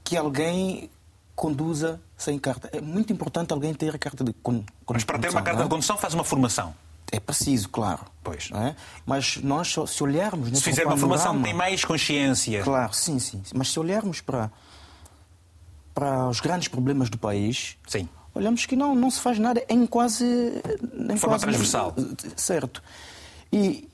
[SPEAKER 9] que alguém conduza sem carta. É muito importante alguém ter a carta de condução.
[SPEAKER 1] Mas para ter uma carta de é? condução faz uma formação.
[SPEAKER 9] É preciso, claro.
[SPEAKER 1] Pois.
[SPEAKER 9] É? Mas nós, se olharmos...
[SPEAKER 1] Se fizer uma formação, tem mais consciência.
[SPEAKER 9] Claro, sim, sim. Mas se olharmos para, para os grandes problemas do país...
[SPEAKER 1] Sim.
[SPEAKER 9] Olhamos que não, não se faz nada em quase...
[SPEAKER 1] Em forma quase, transversal.
[SPEAKER 9] Certo. E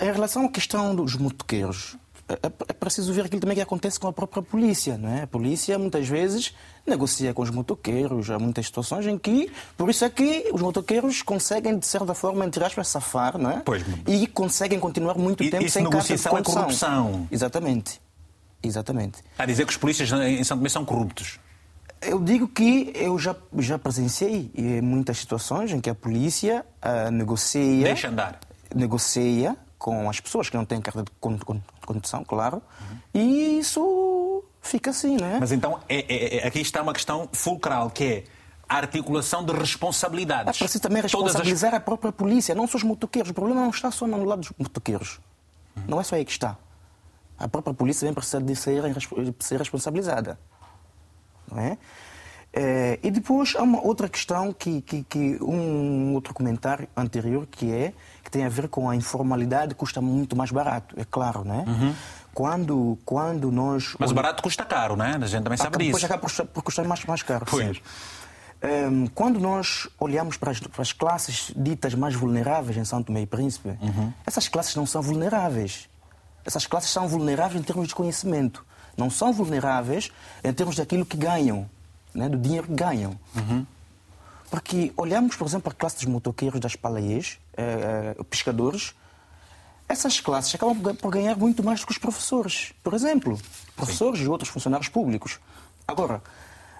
[SPEAKER 9] em relação à questão dos motoqueiros, é, é preciso ver aquilo também que acontece com a própria polícia, não é? A polícia muitas vezes negocia com os motoqueiros, há muitas situações em que, por isso é que os motoqueiros conseguem de certa forma entre aspas safar, não é?
[SPEAKER 1] Pois.
[SPEAKER 9] E conseguem continuar muito
[SPEAKER 1] e,
[SPEAKER 9] tempo sem carta
[SPEAKER 1] de é corrupção.
[SPEAKER 9] Exatamente. Exatamente.
[SPEAKER 1] Está a dizer que os polícias em São Tomé são corruptos.
[SPEAKER 9] Eu digo que eu já, já presenciei muitas situações em que a polícia uh, negocia.
[SPEAKER 1] Deixa andar.
[SPEAKER 9] Negocia com as pessoas que não têm carta de condução, claro, uhum. e isso fica assim, não é?
[SPEAKER 1] Mas então, é, é, é, aqui está uma questão fulcral, que é a articulação de responsabilidades.
[SPEAKER 9] É preciso também responsabilizar as... a própria polícia, não só os motoqueiros. O problema não está só no lado dos motoqueiros. Não é só aí que está. A própria polícia também precisa de ser, de ser responsabilizada. Não é? É, e depois há uma outra questão que, que, que, um outro comentário anterior que é que tem a ver com a informalidade custa muito mais barato, é claro, né? Uhum. Quando, quando nós
[SPEAKER 1] mas o barato custa caro, né? A gente também sabe disso.
[SPEAKER 9] Depois acaba por, por custar mais mais caro. Pois. Um, quando nós olhamos para as, para as, classes ditas mais vulneráveis em São Tomé e Príncipe, uhum. essas classes não são vulneráveis. Essas classes são vulneráveis em termos de conhecimento. Não são vulneráveis em termos daquilo que ganham né, do dinheiro que ganham. Uhum. Porque olhamos, por exemplo, a classe dos motoqueiros, das palaiês, eh, eh, pescadores, essas classes acabam por ganhar muito mais do que os professores, por exemplo. Professores Sim. e outros funcionários públicos. Agora,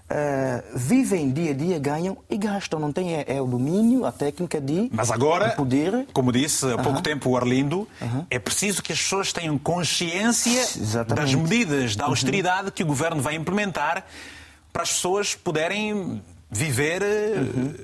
[SPEAKER 9] Uh, vivem dia a dia, ganham e gastam. Não tem é, é o domínio, a técnica de
[SPEAKER 1] Mas agora, de poder. como disse há pouco uh -huh. tempo o Arlindo, uh -huh. é preciso que as pessoas tenham consciência Exatamente. das medidas da austeridade -huh. que o governo vai implementar para as pessoas poderem viver uhum.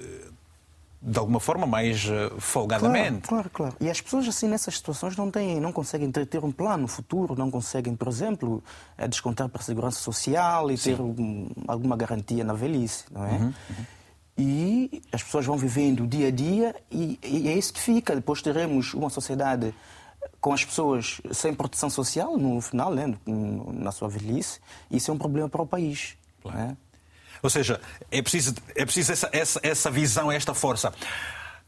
[SPEAKER 1] de alguma forma mais eh, folgadamente.
[SPEAKER 9] Claro, claro, claro. E as pessoas assim nessas situações não têm, não conseguem ter, ter um plano futuro, não conseguem, por exemplo, eh, descontar para a segurança social e Sim. ter um, alguma garantia na velhice, não é? Uhum, uhum. E as pessoas vão vivendo dia a dia e, e é isso que fica. Depois teremos uma sociedade com as pessoas sem proteção social no final, né, na sua velhice. Isso é um problema para o país. É?
[SPEAKER 1] Ou seja, é preciso, é preciso essa, essa, essa visão, esta força.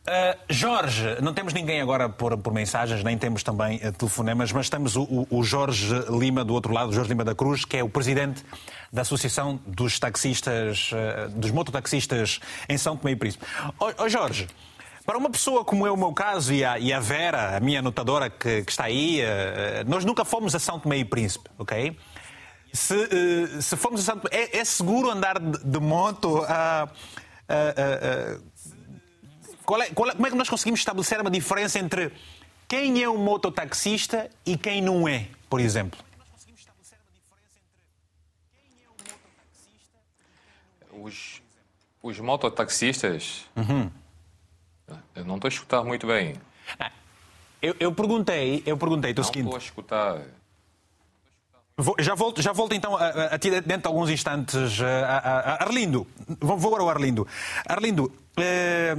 [SPEAKER 1] Uh, Jorge, não temos ninguém agora por, por mensagens, nem temos também uh, telefonemas, mas temos o, o, Jorge Lima do outro lado, Jorge Lima da Cruz, que é o presidente da Associação dos Taxistas, uh, dos Mototaxistas em São Tomé e Príncipe. Oh, oh, Jorge, para uma pessoa como é o meu caso e a, e a Vera, a minha anotadora que, que está aí, nós nunca fomos a São Tomé e Príncipe, ok? Se, uh, se formos a Santo é, é seguro andar de, de moto? Uh, uh, qual é, qual é, como é que nós conseguimos estabelecer uma diferença entre quem é um mototaxista e quem não é, por exemplo?
[SPEAKER 4] Os, os mototaxistas. Uhum. Eu não estou a escutar muito bem.
[SPEAKER 1] Ah, eu, eu, perguntei, eu perguntei,
[SPEAKER 4] não
[SPEAKER 1] estou
[SPEAKER 4] a escutar.
[SPEAKER 1] Já, volto, já volto então a, a, a ti dentro de alguns instantes. A, a Arlindo, vou, vou agora ao Arlindo. Arlindo, eh,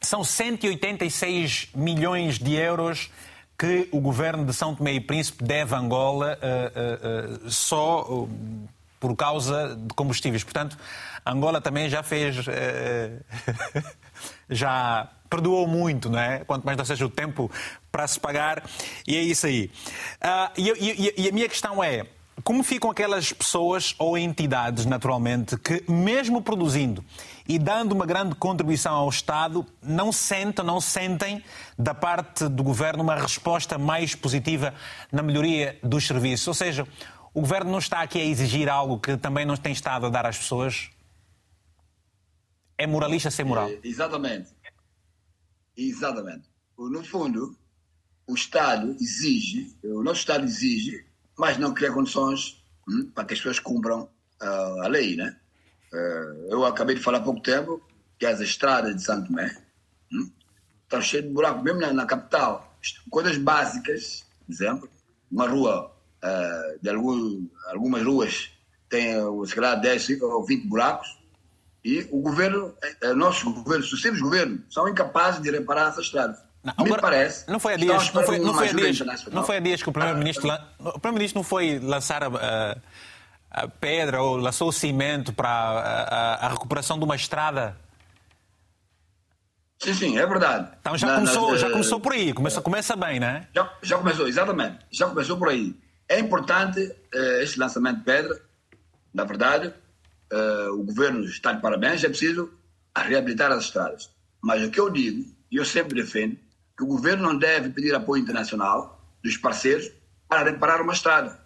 [SPEAKER 1] são 186 milhões de euros que o governo de São Tomé e Príncipe deve a Angola eh, eh, só por causa de combustíveis. Portanto, Angola também já fez. [laughs] já perdoou muito, não é? Quanto mais não seja o tempo para se pagar, e é isso aí. Uh, e, e, e a minha questão é. Como ficam aquelas pessoas ou entidades, naturalmente, que, mesmo produzindo e dando uma grande contribuição ao Estado, não sentem, não sentem da parte do governo uma resposta mais positiva na melhoria dos serviços? Ou seja, o governo não está aqui a exigir algo que também não tem estado a dar às pessoas? É moralista sem moral? É,
[SPEAKER 6] exatamente. Exatamente. No fundo, o Estado exige, o nosso Estado exige, mas não cria condições hum, para que as pessoas cumpram uh, a lei, né? Uh, eu acabei de falar há pouco tempo que as estradas de Santo Tomé hum, estão cheias de buracos, mesmo na, na, capital. Coisas básicas, por exemplo, uma rua, uh, de algum, algumas ruas tem, se calhar, 10 ou 20 buracos, e o governo, eh, eh, nossos governos, sucessivos governos, são incapazes de reparar essas estradas. Não, Me agora, parece.
[SPEAKER 1] Não foi a dias, não foi, não foi a dias, não foi a dias que o primeiro-ministro, ah, o primeiro-ministro não foi lançar a, a, pedra ou lançou o cimento para a, a, recuperação de uma estrada.
[SPEAKER 6] Sim, sim, é verdade.
[SPEAKER 1] Então já, na, começou, na, já começou por aí, começa, começa bem, não é?
[SPEAKER 6] Já, já começou, exatamente. Já começou por aí. É importante uh, este lançamento de pedra, na verdade, o governo está de parabéns, é preciso reabilitar as estradas. Mas o que eu digo, e eu sempre defendo, que o governo não deve pedir apoio internacional dos parceiros para reparar uma estrada.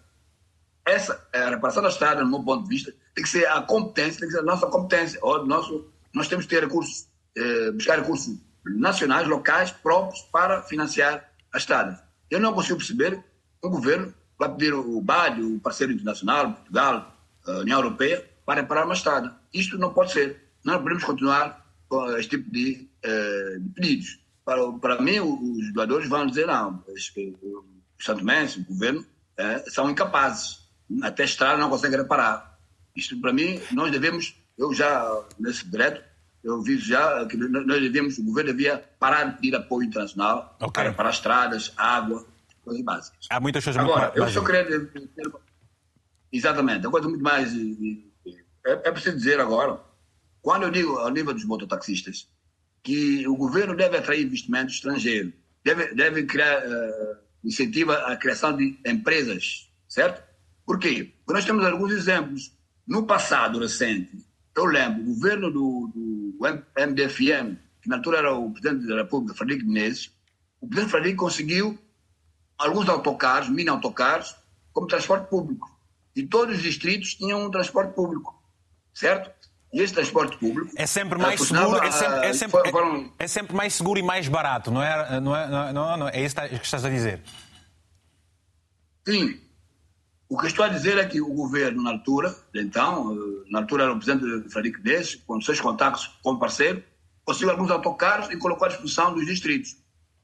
[SPEAKER 6] Essa, a reparação da estrada, no meu ponto de vista, tem que ser a competência, tem que ser a nossa competência. Ou nosso, nós temos que ter recursos, eh, buscar recursos nacionais, locais, próprios, para financiar a estrada. Eu não consigo perceber um governo vai pedir o BAD, o parceiro internacional, Portugal, a União Europeia, para reparar uma estrada. Isto não pode ser. Não podemos continuar com este tipo de, uh, de pedidos. Para, para mim, os doadores vão dizer, não, o Santo Mense, o governo, uh, são incapazes. Até estrada não conseguem reparar. Isto, para mim, nós devemos, eu já, nesse direto, eu vi já que nós devemos, o governo devia parar de pedir apoio internacional okay. para, para estradas, água, coisas básicas.
[SPEAKER 1] Há muitas coisas
[SPEAKER 6] Agora,
[SPEAKER 1] muito
[SPEAKER 6] eu só queria exatamente, a coisa muito mais é, é preciso dizer agora, quando eu digo ao nível dos mototaxistas, que o governo deve atrair investimento estrangeiro, deve, deve criar uh, incentiva a criação de empresas, certo? Por quê? Porque nós temos alguns exemplos. No passado recente, eu lembro, o governo do, do MDFM, que na altura era o presidente da República, Frederico Menezes, o presidente Frederico conseguiu alguns autocarros, mini autocarros, como transporte público. E todos os distritos tinham um transporte público, certo? E esse transporte público.
[SPEAKER 1] É sempre mais seguro, é sempre, é, sempre, é, é sempre, mais seguro e mais barato, não é? Não é, não, não, é isso que estás a dizer?
[SPEAKER 6] Sim. O que estou a dizer é que o governo, na altura, então, eh, na altura era o presidente Frederico Desse, com seus contatos com o parceiro, conseguiu alguns autocarros e colocou à disposição dos distritos.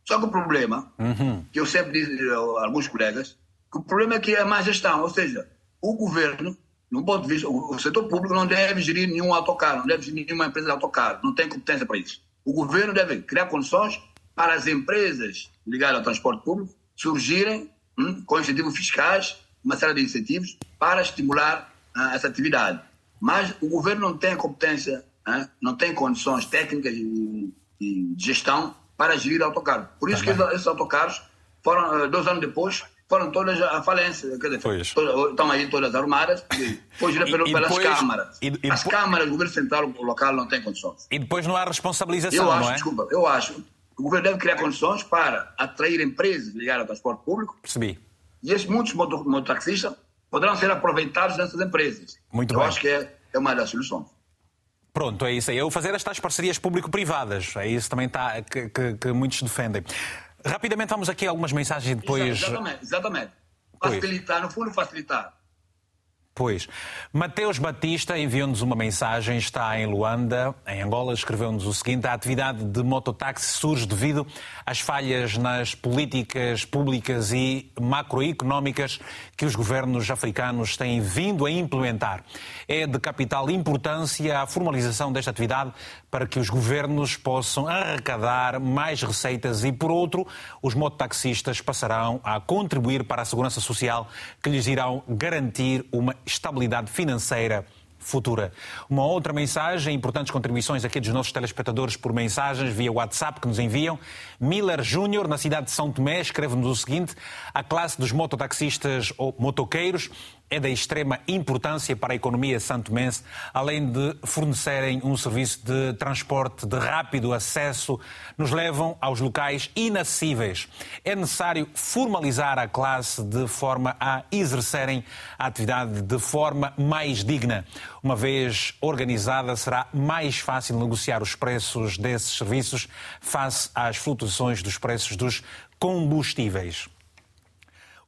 [SPEAKER 6] Só que o problema, uhum. que eu sempre disse a alguns colegas, que o problema é que é a má gestão, ou seja, o governo, no ponto de vista, o setor público não deve gerir nenhum autocarro, não deve gerir nenhuma empresa de autocarro, não tem competência para isso. O governo deve criar condições para as empresas ligadas ao transporte público surgirem hum, com incentivos fiscais uma série de incentivos para estimular uh, essa atividade. Mas o governo não tem competência, não tem condições técnicas e, de gestão para gerir autocarros. Por isso Também. que esses autocarros foram, uh, dois anos depois, foram todas à falência. Quer dizer, todas, estão aí todas armadas, fugiram pelas depois, câmaras. E, e, As câmaras, o governo central, o local, não tem condições.
[SPEAKER 1] E depois não há responsabilização,
[SPEAKER 6] eu acho,
[SPEAKER 1] não é?
[SPEAKER 6] Desculpa, eu acho que o governo deve criar condições para atrair empresas ligadas ao transporte público.
[SPEAKER 1] Percebi
[SPEAKER 6] e esses muitos mototaxistas poderão ser aproveitados nessas empresas.
[SPEAKER 1] Muito
[SPEAKER 6] Eu
[SPEAKER 1] bem.
[SPEAKER 6] acho que é, é uma das soluções.
[SPEAKER 1] Pronto, é isso aí. Eu fazer estas parcerias público-privadas. É isso também tá, que, que, que, muitos defendem. Rapidamente vamos aqui a algumas mensagens e depois.
[SPEAKER 6] Exatamente, exatamente. Facilitar, no fundo, facilitar.
[SPEAKER 1] Pois. Mateus Batista enviou-nos uma mensagem, está em Luanda, em Angola, escreveu-nos o seguinte: a atividade de mototáxi surge devido às falhas nas políticas públicas e macroeconómicas que os governos africanos têm vindo a implementar. É de capital importância a formalização desta atividade para que os governos possam arrecadar mais receitas e, por outro, os mototaxistas passarão a contribuir para a segurança social que lhes irão garantir uma estabilidade financeira futura. Uma outra mensagem, importantes contribuições aqui dos nossos telespectadores por mensagens via WhatsApp que nos enviam. Miller Júnior, na cidade de São Tomé, escreve-nos o seguinte: a classe dos mototaxistas ou motoqueiros é da extrema importância para a economia santomense, além de fornecerem um serviço de transporte de rápido acesso, nos levam aos locais inacessíveis. É necessário formalizar a classe de forma a exercerem a atividade de forma mais digna. Uma vez organizada, será mais fácil negociar os preços desses serviços face às flutuações dos preços dos combustíveis.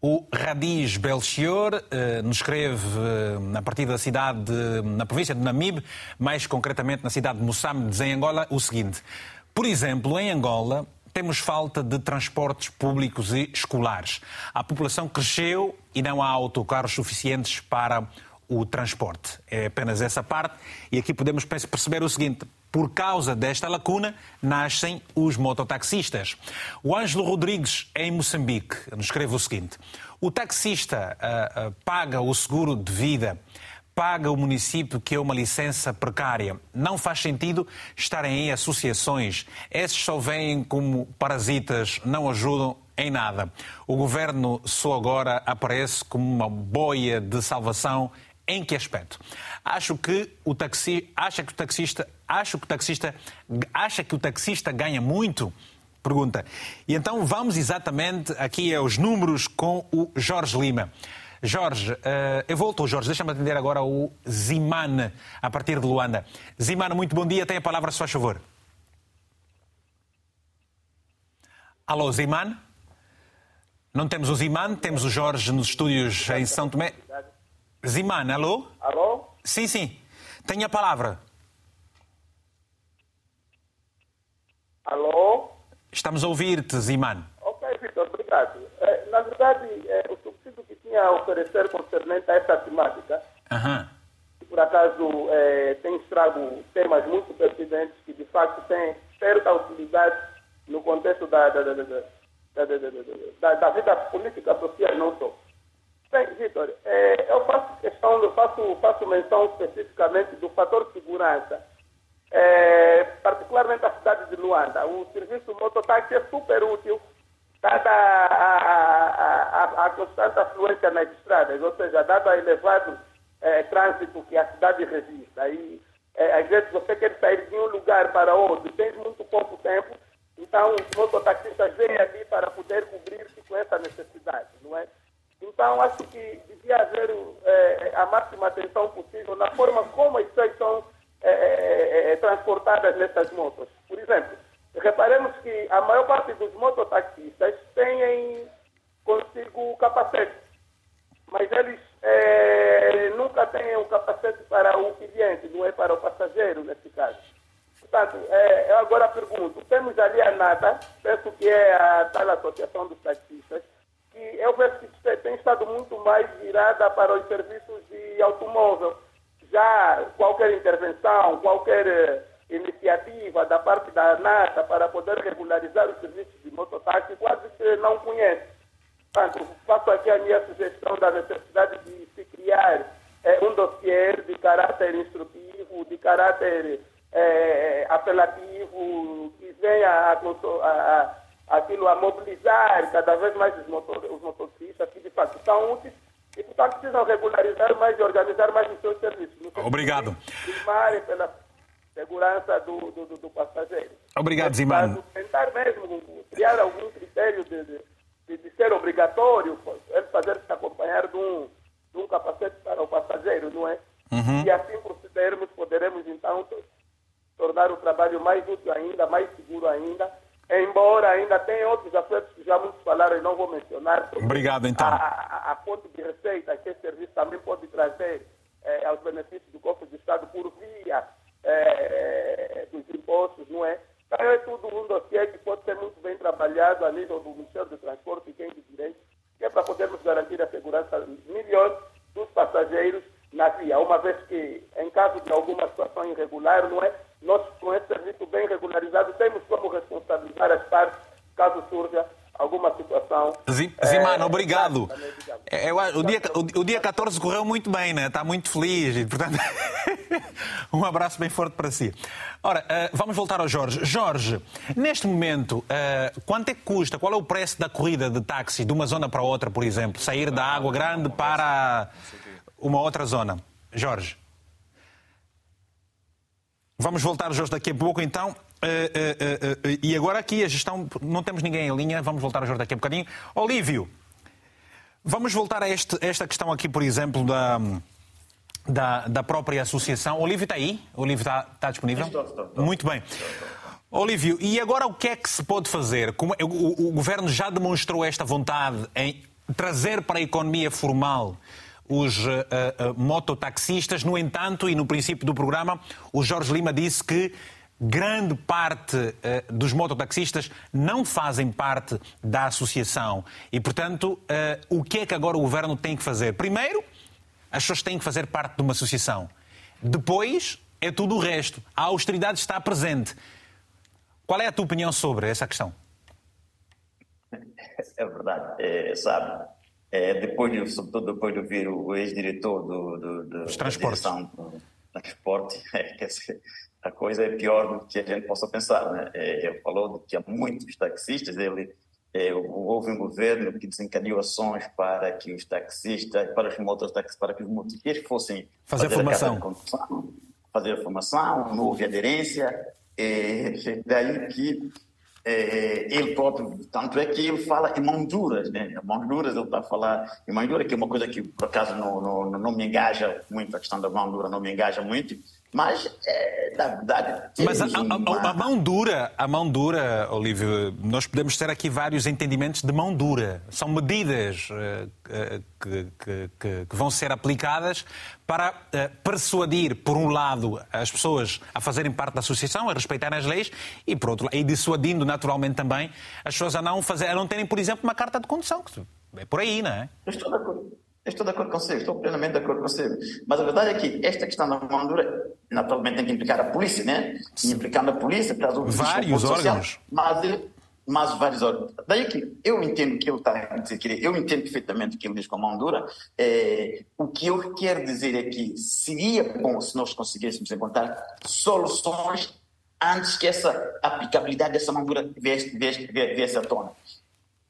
[SPEAKER 1] O Radiz Belchior eh, nos escreve eh, a partir da cidade, de, na província de Namibe, mais concretamente na cidade de Moçambique, em Angola, o seguinte. Por exemplo, em Angola, temos falta de transportes públicos e escolares. A população cresceu e não há autocarros suficientes para o transporte. É apenas essa parte. E aqui podemos perceber o seguinte: por causa desta lacuna, nascem os mototaxistas. O Ângelo Rodrigues, em Moçambique, nos escreve o seguinte: o taxista uh, uh, paga o seguro de vida, paga o município que é uma licença precária. Não faz sentido estarem em associações. Esses só vêm como parasitas, não ajudam em nada. O governo só agora aparece como uma boia de salvação em que aspecto? Acho que o taxi, acha que o taxista, acho que o taxista, acha que o taxista ganha muito? Pergunta. E então vamos exatamente aqui aos números com o Jorge Lima. Jorge, uh, eu volto ao Jorge, deixa-me atender agora o Zimane, a partir de Luanda. Zimane, muito bom dia, tem a palavra, se faz favor. Alô, Zimane? Não temos o Ziman, temos o Jorge nos estúdios em São Tomé. Ziman, alô?
[SPEAKER 12] Alô?
[SPEAKER 1] Sim, sim. Tenha a palavra.
[SPEAKER 12] Alô?
[SPEAKER 1] Estamos a ouvir-te, Ziman.
[SPEAKER 12] Ok, Vitor, obrigado. Eh, na verdade, eh, o subsídio que tinha a oferecer concernente a essa temática,
[SPEAKER 1] Aham.
[SPEAKER 12] que por acaso eh, tem estrago temas muito pertinentes que de facto têm certa utilidade no contexto da, da, da, da, da, da, da, da, da vida política social e não só. Bem, Vitor, eh, eu faço questão, eu faço, faço menção especificamente do fator segurança. Eh, particularmente a cidade de Luanda. O serviço mototáxi é super útil, dada a, a, a, a constante afluência nas estradas, ou seja, dado a elevado eh, trânsito que a cidade registra. E, eh, às vezes você quer sair de um lugar para outro, tem muito pouco tempo, então os mototaxistas vêm ali para poder cobrir-se com essa necessidade, não é? Então, acho que devia haver eh, a máxima atenção possível na forma como as pessoas são eh, eh, transportadas nessas motos. Por exemplo, reparemos que a maior parte dos mototaxistas têm consigo capacete, mas eles nunca têm o capacete para o cliente, não é para o passageiro, nesse caso. Portanto, eu agora pergunto, temos ali a NATA, penso que é a tal Associação dos Taxistas, que eu vejo que tem estado muito mais virada para os serviços de automóvel. Já qualquer intervenção, qualquer eh, iniciativa da parte da ANATA para poder regularizar os serviços de mototáxi quase que não conhece. Portanto, faço aqui a minha sugestão da necessidade de se criar eh, um dossiê de caráter instrutivo, de caráter eh, apelativo, que venha a, a, a, aquilo a mobilizar cada vez mais os, motor, os motoristas que de facto são úteis e portanto precisam regularizar mais e organizar mais os seus serviços.
[SPEAKER 1] Obrigado.
[SPEAKER 12] primarem pela segurança do, do, do- do passageiro.
[SPEAKER 1] Obrigado,
[SPEAKER 12] Nesse
[SPEAKER 1] Ziman.
[SPEAKER 12] caso, Tentar mesmo criar algum critério de, de, de- ser obrigatório, ele fazer se acompanhar de um, de um capacete para o passageiro, não é?
[SPEAKER 1] Uhum.
[SPEAKER 12] E assim procedermos, poderemos então to- tornar o trabalho mais útil ainda, mais seguro ainda, embora ainda tenha outros aspectos que já muitos falaram e não vou mencionar.
[SPEAKER 1] Obrigado, então.
[SPEAKER 12] A, a, a fonte de receita que esse serviço também pode trazer eh, aos benefícios do cofre do Estado por via eh, dos impostos, não é? Então é tudo um dossiê que pode ser muito bem trabalhado a nível do Ministério do Transporte e quem de direito, que é para podermos garantir a segurança melhor dos passageiros na via, uma vez que, em caso de alguma situação irregular, não é? Nós, com esse serviço bem regularizado, temos como responsabilizar as partes caso surja alguma situação.
[SPEAKER 1] Zi- obrigado. É, eu o, dia, o, o dia 14 correu muito bem, né? Está muito feliz e, portanto, [laughs] um abraço bem forte para si. Ora, eh, vamos voltar ao Jorge. Jorge, neste momento, eh, quanto é que custa? Qual é o preço da corrida de táxi de uma zona para outra, por exemplo? Sair da Água Grande para uma outra zona? Jorge. Vamos voltar, Jorge, daqui a pouco, então. Eh, eh, eh, e agora aqui a gestão. Não temos ninguém em linha, vamos voltar a Jorge daqui a bocadinho. Olívio, vamos voltar a, este- esta questão aqui, por exemplo, da, da, da própria associação. Olívio está aí? Olívio está, está disponível?
[SPEAKER 13] Estou, estou, estou.
[SPEAKER 1] Muito bem. Olívio, e agora o que é que se pode fazer? Como- o, o- o governo já demonstrou esta vontade em trazer para a economia formal os eh, eh, mototaxistas. No entanto, e no princípio do programa, o Jorge Lima disse que grande parte eh, dos mototaxistas não fazem parte da associação. E, portanto, eh, o que é que agora o governo tem que fazer? Primeiro, as pessoas têm que fazer parte de uma associação. Depois, é tudo o resto. A austeridade está presente. Qual é a tua opinião sobre essa questão?
[SPEAKER 13] É verdade, é, sabe? É, depois de, sobretudo depois de ouvir o ex-diretor do, do, do, da direção do transporte, [laughs] é, a coisa é pior do que a gente possa pensar. Né? É, ele falou que há muitos taxistas, ele, é, houve um governo que desencadeou ações para que os taxistas, para os mototáxis, para que os motoqueiros fossem
[SPEAKER 1] Fazer
[SPEAKER 13] carta
[SPEAKER 1] formação.
[SPEAKER 13] condução, fazer formação, não houve aderência, é, daí que é, ele próprio, tanto é que ele fala em mãos duras, né? Mãos duras, ele está a falar em mãos duras, que é uma coisa que, por acaso, não, não, não me engaja muito, a questão da mão dura não me engaja muito,
[SPEAKER 5] Mas, é, na verdade.
[SPEAKER 1] Mas a, a, a, mão dura, a mão dura, Olívio, nós podemos ter aqui vários entendimentos de mão dura. São medidas uh, que, que, que, que, vão ser aplicadas para uh, persuadir, por um lado, as pessoas a fazerem parte da associação, a respeitarem as leis, e por outro lado, e dissuadindo naturalmente também as pessoas a não, fazer, a não terem, por exemplo, uma carta de condução. É por aí, não é?
[SPEAKER 5] Estou de acordo. Estou de acordo com você, estou plenamente de acordo com você. Mas a verdade é que esta questão da mão dura, naturalmente tem que implicar a polícia, né? E implicando a polícia, para
[SPEAKER 1] vários órgãos.
[SPEAKER 5] Social, mas, ele, mas vários órgãos. Daí que eu entendo que ele está a dizer que eu entendo perfeitamente o que ele diz com a mão dura. É, o que eu quero dizer é que seria bom se nós conseguíssemos encontrar soluções antes que essa aplicabilidade dessa mão dura viesse, viesse, viesse à tona.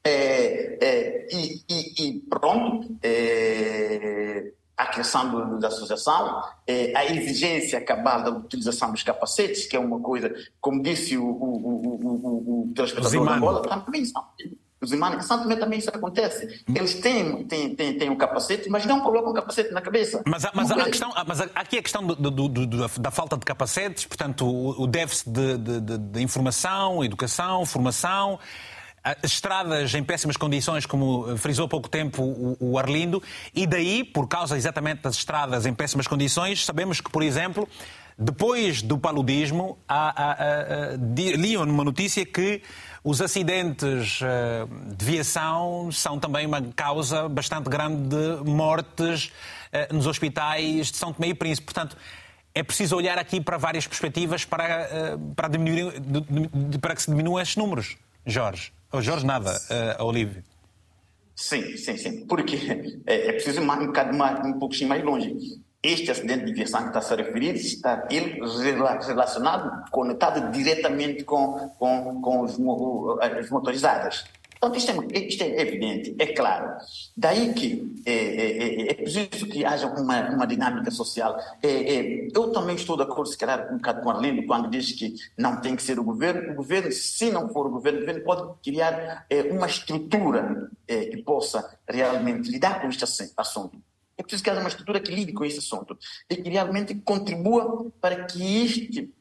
[SPEAKER 5] É, é, e, e, e, pronto, é, a do, da associação, é, a exigência cabal da utilização dos capacetes, que é uma coisa, como disse o, o, o, o, o telespectador da bola, também são. Os irmãos também, também isso acontece. Eles têm, têm, têm, têm um capacete, mas não colocam o capacete na cabeça.
[SPEAKER 1] Mas, mas, a, questão, mas aqui a questão do, do, do, da falta de capacetes, portanto, o, o déficit de, de, de informação, educação, formação estradas em péssimas condições, como frisou há pouco tempo o, Arlindo, e daí, por causa exatamente das estradas em péssimas condições, sabemos que, por exemplo, depois do paludismo, há, há, há, liam numa notícia que os acidentes uh, de viação são também uma causa bastante grande de mortes uh, nos hospitais de São Tomé e Príncipe. Portanto, é preciso olhar aqui para várias perspectivas para, para, diminuir, para que se diminuam esses números. Jorge. O Jorge nada, uh, Olívio.
[SPEAKER 5] Sim, sim, sim. Porque é, é preciso um, um, um pouquinho mais longe. Este acidente de viação que está a se referir está ele relacionado, conectado diretamente com, com, com os, as motorizadas. Então, isto é, isto é evidente, é claro. Daí que é, é, é, é preciso que haja uma, uma dinâmica social. É, é, eu também estou de acordo, se calhar, um bocado com Arlindo, quando diz que não tem que ser o governo. O governo, se não for o governo, o governo pode criar é, uma estrutura que possa realmente lidar com este assunto. É preciso haja uma estrutura que lide com este assunto e que realmente contribua para que este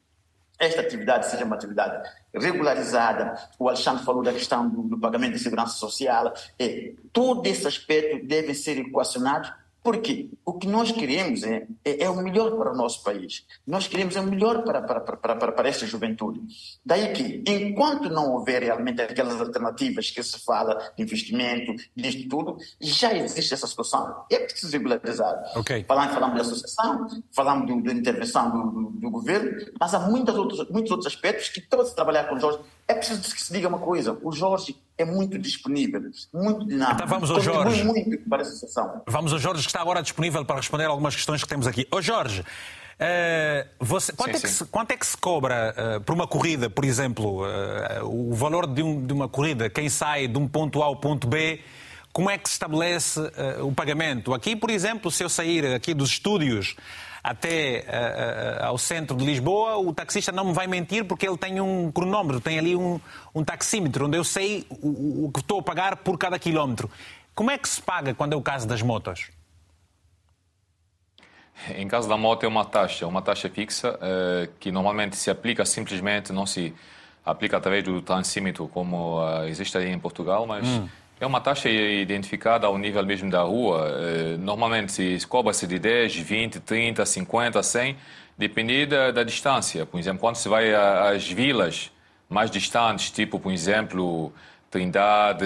[SPEAKER 5] esta atividade seja uma atividade regularizada. O Alexandre falou da questão do, do pagamento de segurança social. É, todo esse aspecto deve ser equacionado porque o que nós queremos é, é, é, o melhor para o nosso país. Nós queremos o melhor para, para, para, para, para esta juventude. Daí que, enquanto não houver realmente aquelas alternativas que se fala de investimento, disto tudo, já existe essa situação. É preciso regularizar.
[SPEAKER 1] Okay.
[SPEAKER 5] Falamos, falamos de associação, falamos da intervenção do, do, governo, mas há muitos outros, muitos outros aspectos que, para se trabalhar com o Jorge, é preciso que se diga uma coisa. O Jorge é muito disponível, muito dinâmico.
[SPEAKER 1] Então vamos ao Jorge.
[SPEAKER 5] muito para a associação.
[SPEAKER 1] Vamos ao Jorge, que está agora disponível para responder algumas questões que temos aqui. Ô Jorge, uh, você, quanto, sim, é se, quanto, é que se, cobra uh, por uma corrida, por exemplo, uh, o valor de, um, de, uma corrida, quem sai de um ponto A ao ponto B, como é que se estabelece o pagamento? Aqui, por exemplo, se eu sair aqui dos estúdios até uh, uh, ao centro de Lisboa, o taxista não me vai mentir porque ele tem um cronómetro, tem ali um, um taxímetro, onde eu sei o, o que estou a pagar por cada quilómetro. Como é que se paga quando é o caso das motos?
[SPEAKER 4] Em caso da moto é uma taxa, uma taxa fixa que normalmente se aplica simplesmente, não se aplica através do taxímetro como uh, existe aí em Portugal, mas hum. É uma taxa identificada ao nível mesmo da rua. Eh, normalmente se cobra-se de 10, 20, 30, 50, 100, dependendo da, distância. Por exemplo, quando se vai às vilas mais distantes, tipo, por exemplo, Trindade,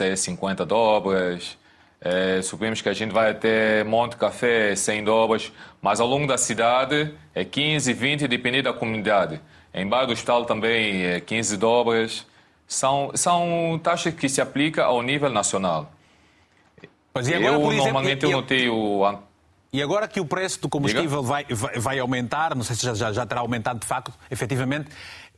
[SPEAKER 4] é 50 dobras. É, supomos que a gente vai até Monte Café, 100 dobras, mas ao longo da cidade é 15, 20, dependendo da comunidade. Em Bairro do Hospital também é 15 dobras são, são taxas que se aplicam ao nível nacional.
[SPEAKER 1] Mas e agora, eu, por exemplo, normalmente eu, eu notei o... E agora que o preço do combustível vai, vai, vai, aumentar, não sei se já, já terá aumentado de facto, efetivamente,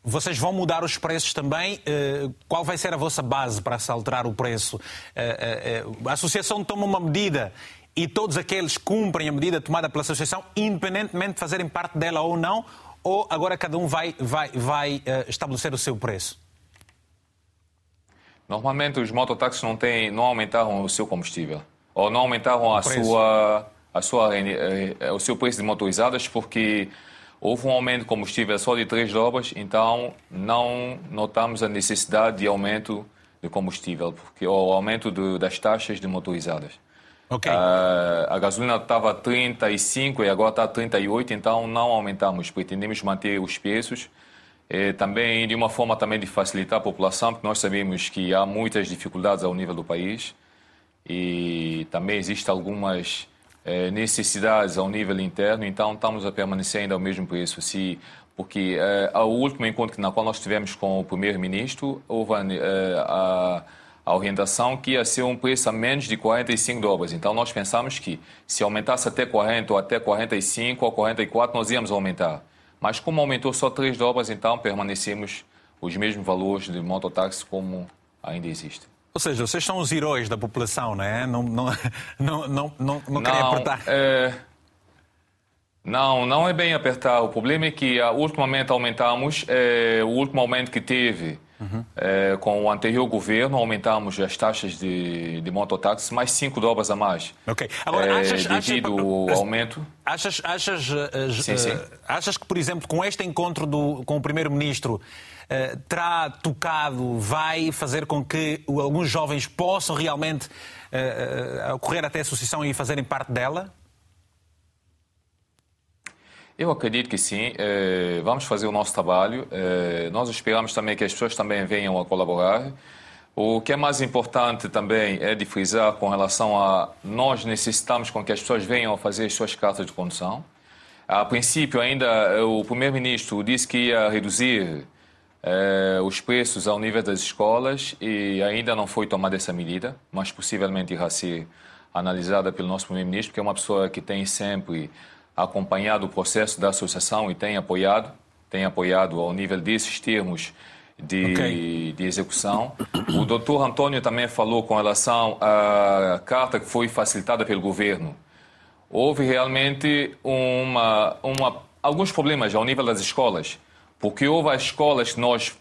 [SPEAKER 1] vocês vão mudar os preços também? Eh, qual vai ser a vossa base para se alterar o preço? Eh, eh, a associação toma uma medida e todos aqueles cumprem a medida tomada pela associação, independentemente de fazerem parte dela ou não? Ou agora cada um vai, vai, vai estabelecer o seu preço?
[SPEAKER 4] Normalmente os mototáxis não, têm, não aumentaram o seu combustível ou não aumentaram a sua, a sua, eh, o seu preço de motorizadas porque houve um aumento de combustível só de 3 dobras, então não notamos a necessidade de aumento de combustível, porque o aumento de, das taxas de motorizadas.
[SPEAKER 1] Okay.
[SPEAKER 4] Uh, a gasolina estava a 35 e agora está a 38, então não aumentamos, pretendemos manter os preços. E também de uma forma também de facilitar a população, porque nós sabemos que há muitas dificuldades ao nível do país e também existem algumas eh, necessidades ao nível interno, então estamos a permanecer ainda ao mesmo preço. Se, porque ao último encontro na qual nós tivemos com o primeiro-ministro, houve eh, a, a orientação que ia ser um preço a menos de 45 dólares. Então nós pensamos que se aumentasse até 40 ou até 45 ou 44, nós íamos aumentar. Mas como aumentou só 3 dólares, então permanecemos os mesmos valores de mototáxi como ainda existe.
[SPEAKER 1] Ou seja, vocês são os heróis da população, não é? Não, não, [laughs] não, não, não, não querem apertar.
[SPEAKER 4] É... Não, não é bem apertar. O problema é que uh, ultimamente aumentamos, é, o último aumento que teve uhum. é, com o anterior governo, aumentamos as taxas de, de mototáxi mais 5 dólares a mais.
[SPEAKER 1] Ok. Agora, achas,
[SPEAKER 4] é, devido
[SPEAKER 1] achas,
[SPEAKER 4] ao aumento...
[SPEAKER 1] Achas, achas, uh,
[SPEAKER 4] sim, sim.
[SPEAKER 1] achas que, por exemplo, com este encontro do, com o Primeiro-Ministro, uh, terá tocado, vai fazer com que alguns jovens possam realmente uh, correr até a associação e fazerem parte dela?
[SPEAKER 4] Eu acredito que sim. Vamos fazer o nosso trabalho. Nós esperamos também que as pessoas também venham a colaborar. O que é mais importante também é de frisar com relação a nós necessitamos com que as pessoas venham a fazer as suas cartas de condução. A princípio, ainda o primeiro-ministro disse que ia reduzir eh, os preços ao nível das escolas e ainda não foi tomada essa medida, mas possivelmente irá ser analisada pelo nosso primeiro-ministro, porque é uma pessoa que tem sempre acompanhado o processo da associação e tem apoiado, tem apoiado ao nível desses termos de, okay. de execução. O doutor Antônio também falou com relação à carta que foi facilitada pelo governo. Houve realmente uma, uma, alguns problemas ao nível das escolas, porque houve as escolas que nós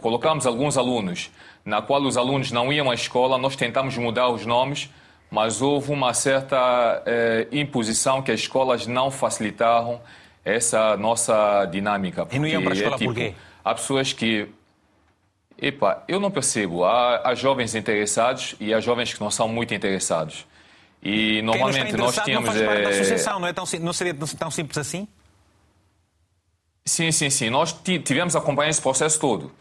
[SPEAKER 4] colocamos alguns alunos, na qual os alunos não iam à escola, nós tentamos mudar os nomes, mas houve uma certa eh, imposição que as escolas não facilitaram essa nossa dinâmica.
[SPEAKER 1] E não iam para a escola
[SPEAKER 4] é, tipo,
[SPEAKER 1] por quê?
[SPEAKER 4] Há pessoas que Epa, eu não percebo. Há, há, jovens interessados e há jovens que não são muito interessados. E normalmente nós tínhamos.
[SPEAKER 1] Não faz parte da associação, não, é tão, não seria tão simples assim?
[SPEAKER 4] Sim, sim, sim. Nós tivemos a acompanhar esse processo todo.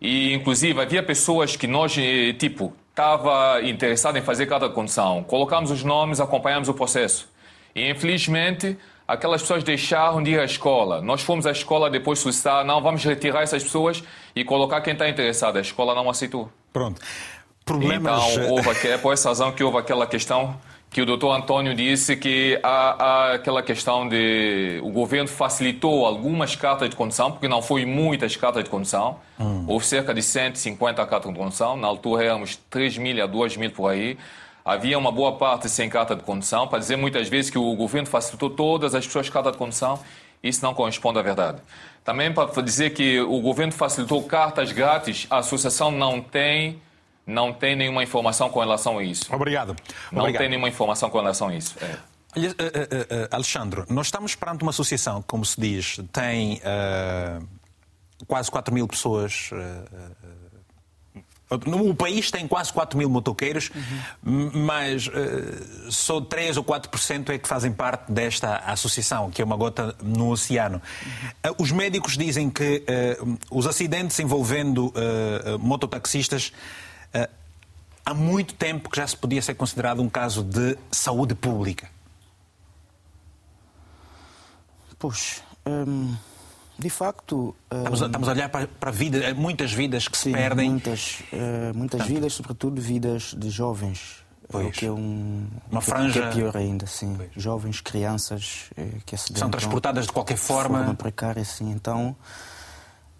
[SPEAKER 4] E, inclusive, havia pessoas que nós, eh, tipo, estava interessado em fazer cada condição. Colocamos os nomes, acompanhamos o processo. E, infelizmente, aquelas pessoas deixaram de ir à escola. Nós fomos à escola depois solicitar, não, vamos retirar essas pessoas e colocar quem está interessado. A escola não aceitou.
[SPEAKER 1] Pronto. Problemas...
[SPEAKER 4] Então, houve, é por essa razão que houve aquela questão que o doutor Antônio disse que há, há, aquela questão de o governo facilitou algumas cartas de condução, porque não foi muitas cartas de condução. Hum. Houve cerca de 150 cartas de condução. Na altura éramos 3 mil a 2 mil por aí havia uma boa parte sem carta de condução, para dizer muitas vezes que o governo facilitou todas as pessoas carta de condução, isso não corresponde à verdade. Também para dizer que o governo facilitou cartas grátis, a associação não tem não tem nenhuma informação com relação a isso.
[SPEAKER 1] Obrigado.
[SPEAKER 4] Não
[SPEAKER 1] Obrigado.
[SPEAKER 4] tem nenhuma informação com relação a isso. É.
[SPEAKER 1] Uh, uh, uh, Alexandre, nós estamos perante uma associação, como se diz, tem eh, quase 4 mil pessoas eh, o país tem quase 4 mil motoqueiros, uhum. mas uh, só 3 ou 4% é que fazem parte desta associação, que é uma gota no oceano. Uhum. Uh, os médicos dizem que uh, os acidentes envolvendo mototaxistas há muito tempo que já se podia ser considerado um caso de saúde pública.
[SPEAKER 9] Pois. Hum... De facto.
[SPEAKER 1] Estamos, a, estamos a olhar para, para vida, eh, muitas vidas que sim, se perdem.
[SPEAKER 9] Muitas, uh, muitas vidas, sobretudo vidas de jovens. Pois. O que é um,
[SPEAKER 1] Uma franja.
[SPEAKER 9] Que é pior ainda, sim. Pois. Jovens, crianças que acidentam.
[SPEAKER 1] São transportadas de qualquer forma.
[SPEAKER 9] De forma precária, sim. Então.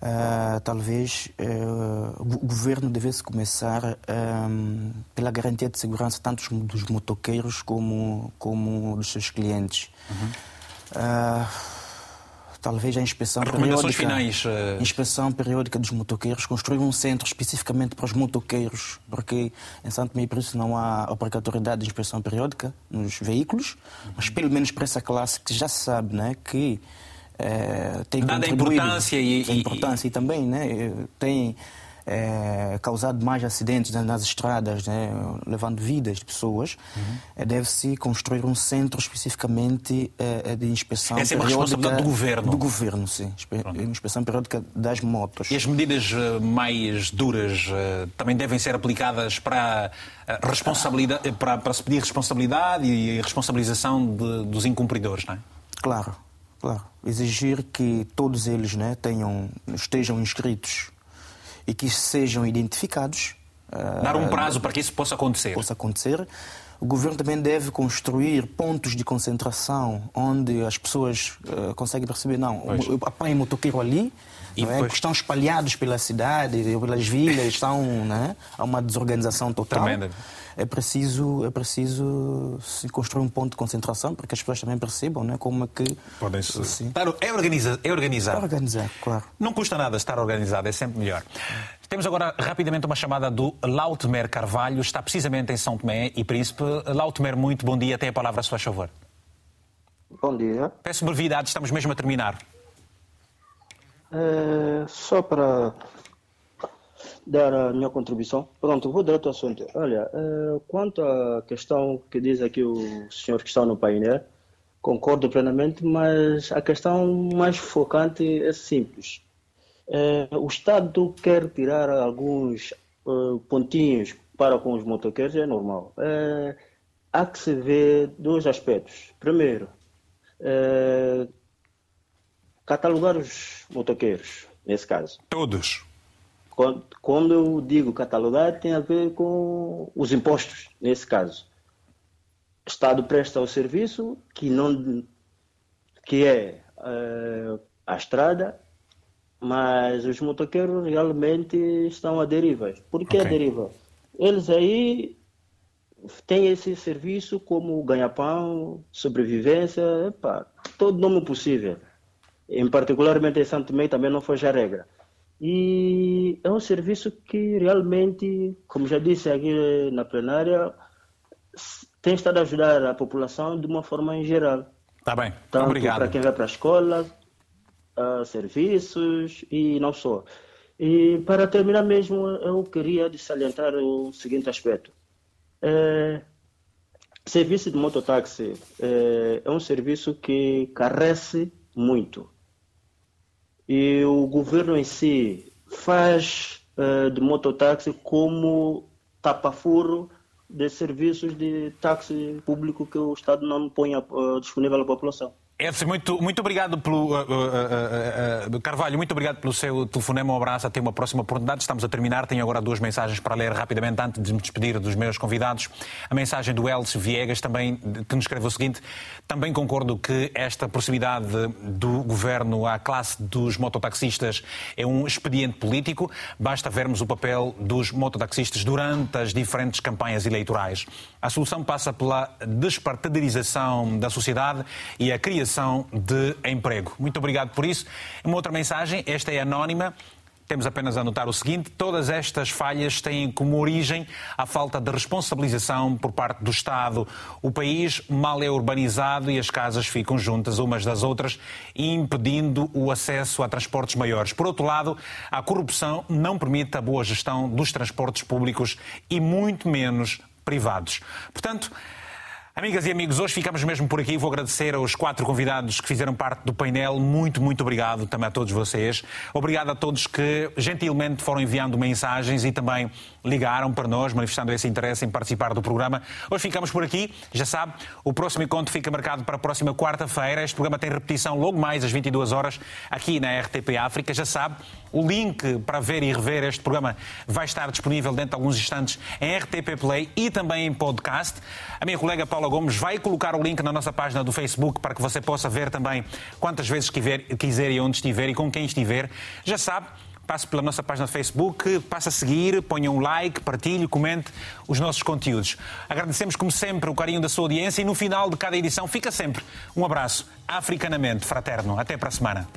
[SPEAKER 9] Uh, talvez uh, o governo devesse começar um, pela garantia de segurança tanto dos motoqueiros como, como dos seus clientes. Uhum. Uh, talvez a inspeção periódica,
[SPEAKER 1] finais, uh...
[SPEAKER 9] inspeção periódica dos motoqueiros, construir um centro especificamente para os motoqueiros, porque em Santo Meio por isso não há obrigatoriedade de inspeção periódica nos veículos, uhum. mas pelo menos para essa classe que já sabe né, que é, tem
[SPEAKER 1] Dada a importância e,
[SPEAKER 9] importância e, também né, tem é, causado mais acidentes nas estradas, né, levando vidas de pessoas, uhum. deve-se construir um centro especificamente é, de inspeção
[SPEAKER 1] Essa é uma responsabilidade do governo.
[SPEAKER 9] Do governo, sim. Pronto. Inspeção periódica das motos.
[SPEAKER 1] E as medidas mais duras também devem ser aplicadas para, responsabilidade, para, para se pedir responsabilidade e responsabilização de, dos incumpridores, não é?
[SPEAKER 9] Claro. Claro, exigir que todos eles né, tenham, estejam inscritos e que sejam identificados.
[SPEAKER 1] Dar um prazo para que isso possa acontecer.
[SPEAKER 9] Possa acontecer. O governo também deve construir pontos de concentração onde as pessoas uh, conseguem perceber, não, apanho motoqueiro ali, e é? estão espalhados pela cidade, pelas vilas, estão, né? há uma desorganização total.
[SPEAKER 1] Tremenda
[SPEAKER 9] é preciso, é preciso se construir um ponto de concentração para que as pessoas também percebam né, como é que.
[SPEAKER 1] Podem se. Assim, é, organiza, é organizar.
[SPEAKER 9] É organizar, claro.
[SPEAKER 1] Não custa nada estar organizado, é sempre melhor. Temos agora rapidamente uma chamada do Lautmer Carvalho, está precisamente em São Tomé e Príncipe. Lautmer, muito bom dia, tem a palavra a sua favor.
[SPEAKER 14] Bom dia.
[SPEAKER 1] Peço brevidade, estamos mesmo a terminar.
[SPEAKER 14] É, só para dar a minha contribuição. Pronto, vou direto ao assunto. Olha, eh, quanto à questão que diz aqui o senhor que está no painel, concordo plenamente, mas a questão mais focante é simples. Eh, o Estado quer tirar alguns eh, pontinhos para com os motoqueiros, é normal. há que se ver dois aspectos. Primeiro, catalogar os motoqueiros, nesse caso.
[SPEAKER 1] Todos.
[SPEAKER 14] Quando eu digo catalogar, tem a ver com os impostos, nesse caso. O Estado presta o serviço que, não, que é uh, a estrada, mas os motoqueiros realmente estão a deriva. Por que okay. a deriva? Eles aí têm esse serviço como ganha-pão, sobrevivência, epa, todo nome possível. Em particularmente em Santo Meio também não foge a regra. E é um serviço que realmente, como já disse aqui na plenária, tem estado a ajudar a população de uma forma em geral.
[SPEAKER 1] Está bem,
[SPEAKER 14] Tanto
[SPEAKER 1] obrigado.
[SPEAKER 14] para quem vai para a escola, serviços e não só. E para terminar mesmo, eu queria salientar o seguinte aspecto. É, serviço de mototáxi é, é um serviço que carece muito e o governo em si faz uh, de mototáxi como tapa-furo de serviços de táxi público que o Estado não põe uh, disponível à população.
[SPEAKER 1] Edson, muito, muito obrigado pelo. Uh, uh, uh, Carvalho, muito obrigado pelo seu telefonema. Um abraço. Até uma próxima oportunidade. Estamos a terminar. Tenho agora duas mensagens para ler rapidamente antes de me despedir dos meus convidados. A mensagem do Elcio Viegas, também, que nos escreve o seguinte: também concordo que esta proximidade do governo à classe dos mototaxistas é um expediente político. Basta vermos o papel dos mototaxistas durante as diferentes campanhas eleitorais. A solução passa pela despartidarização da sociedade e a criação criação de emprego. Muito obrigado por isso. Uma outra mensagem, esta é anónima. Temos apenas a anotar o seguinte: todas estas falhas têm como origem a falta de responsabilização por parte do Estado. O país mal é urbanizado e as casas ficam juntas umas das outras, impedindo o acesso a transportes maiores. Por outro lado, a corrupção não permite a boa gestão dos transportes públicos e muito menos privados. Portanto, Amigas e amigos, hoje ficamos mesmo por aqui. Vou agradecer aos quatro convidados que fizeram parte do painel. Muito, muito obrigado também a todos vocês. Obrigado a todos que gentilmente foram enviando mensagens e também ligaram para nós, manifestando esse interesse em participar do programa. Hoje ficamos por aqui. Já sabe, o próximo encontro fica marcado para a próxima quarta-feira. Este programa tem repetição logo mais às 22 horas aqui na RTP África. Já sabe, o link para ver e rever este programa vai estar disponível dentro de alguns instantes em RTP Play e também em podcast. A minha colega Paula Gomes vai colocar o link na nossa página do Facebook para que você possa ver também quantas vezes quiser e onde estiver e com quem estiver. Já sabe, passe pela nossa página do Facebook, passe a seguir, ponha um like, partilhe, comente os nossos conteúdos. Agradecemos, como sempre, o carinho da sua audiência e no final de cada edição fica sempre um abraço africanamente fraterno. Até para a semana.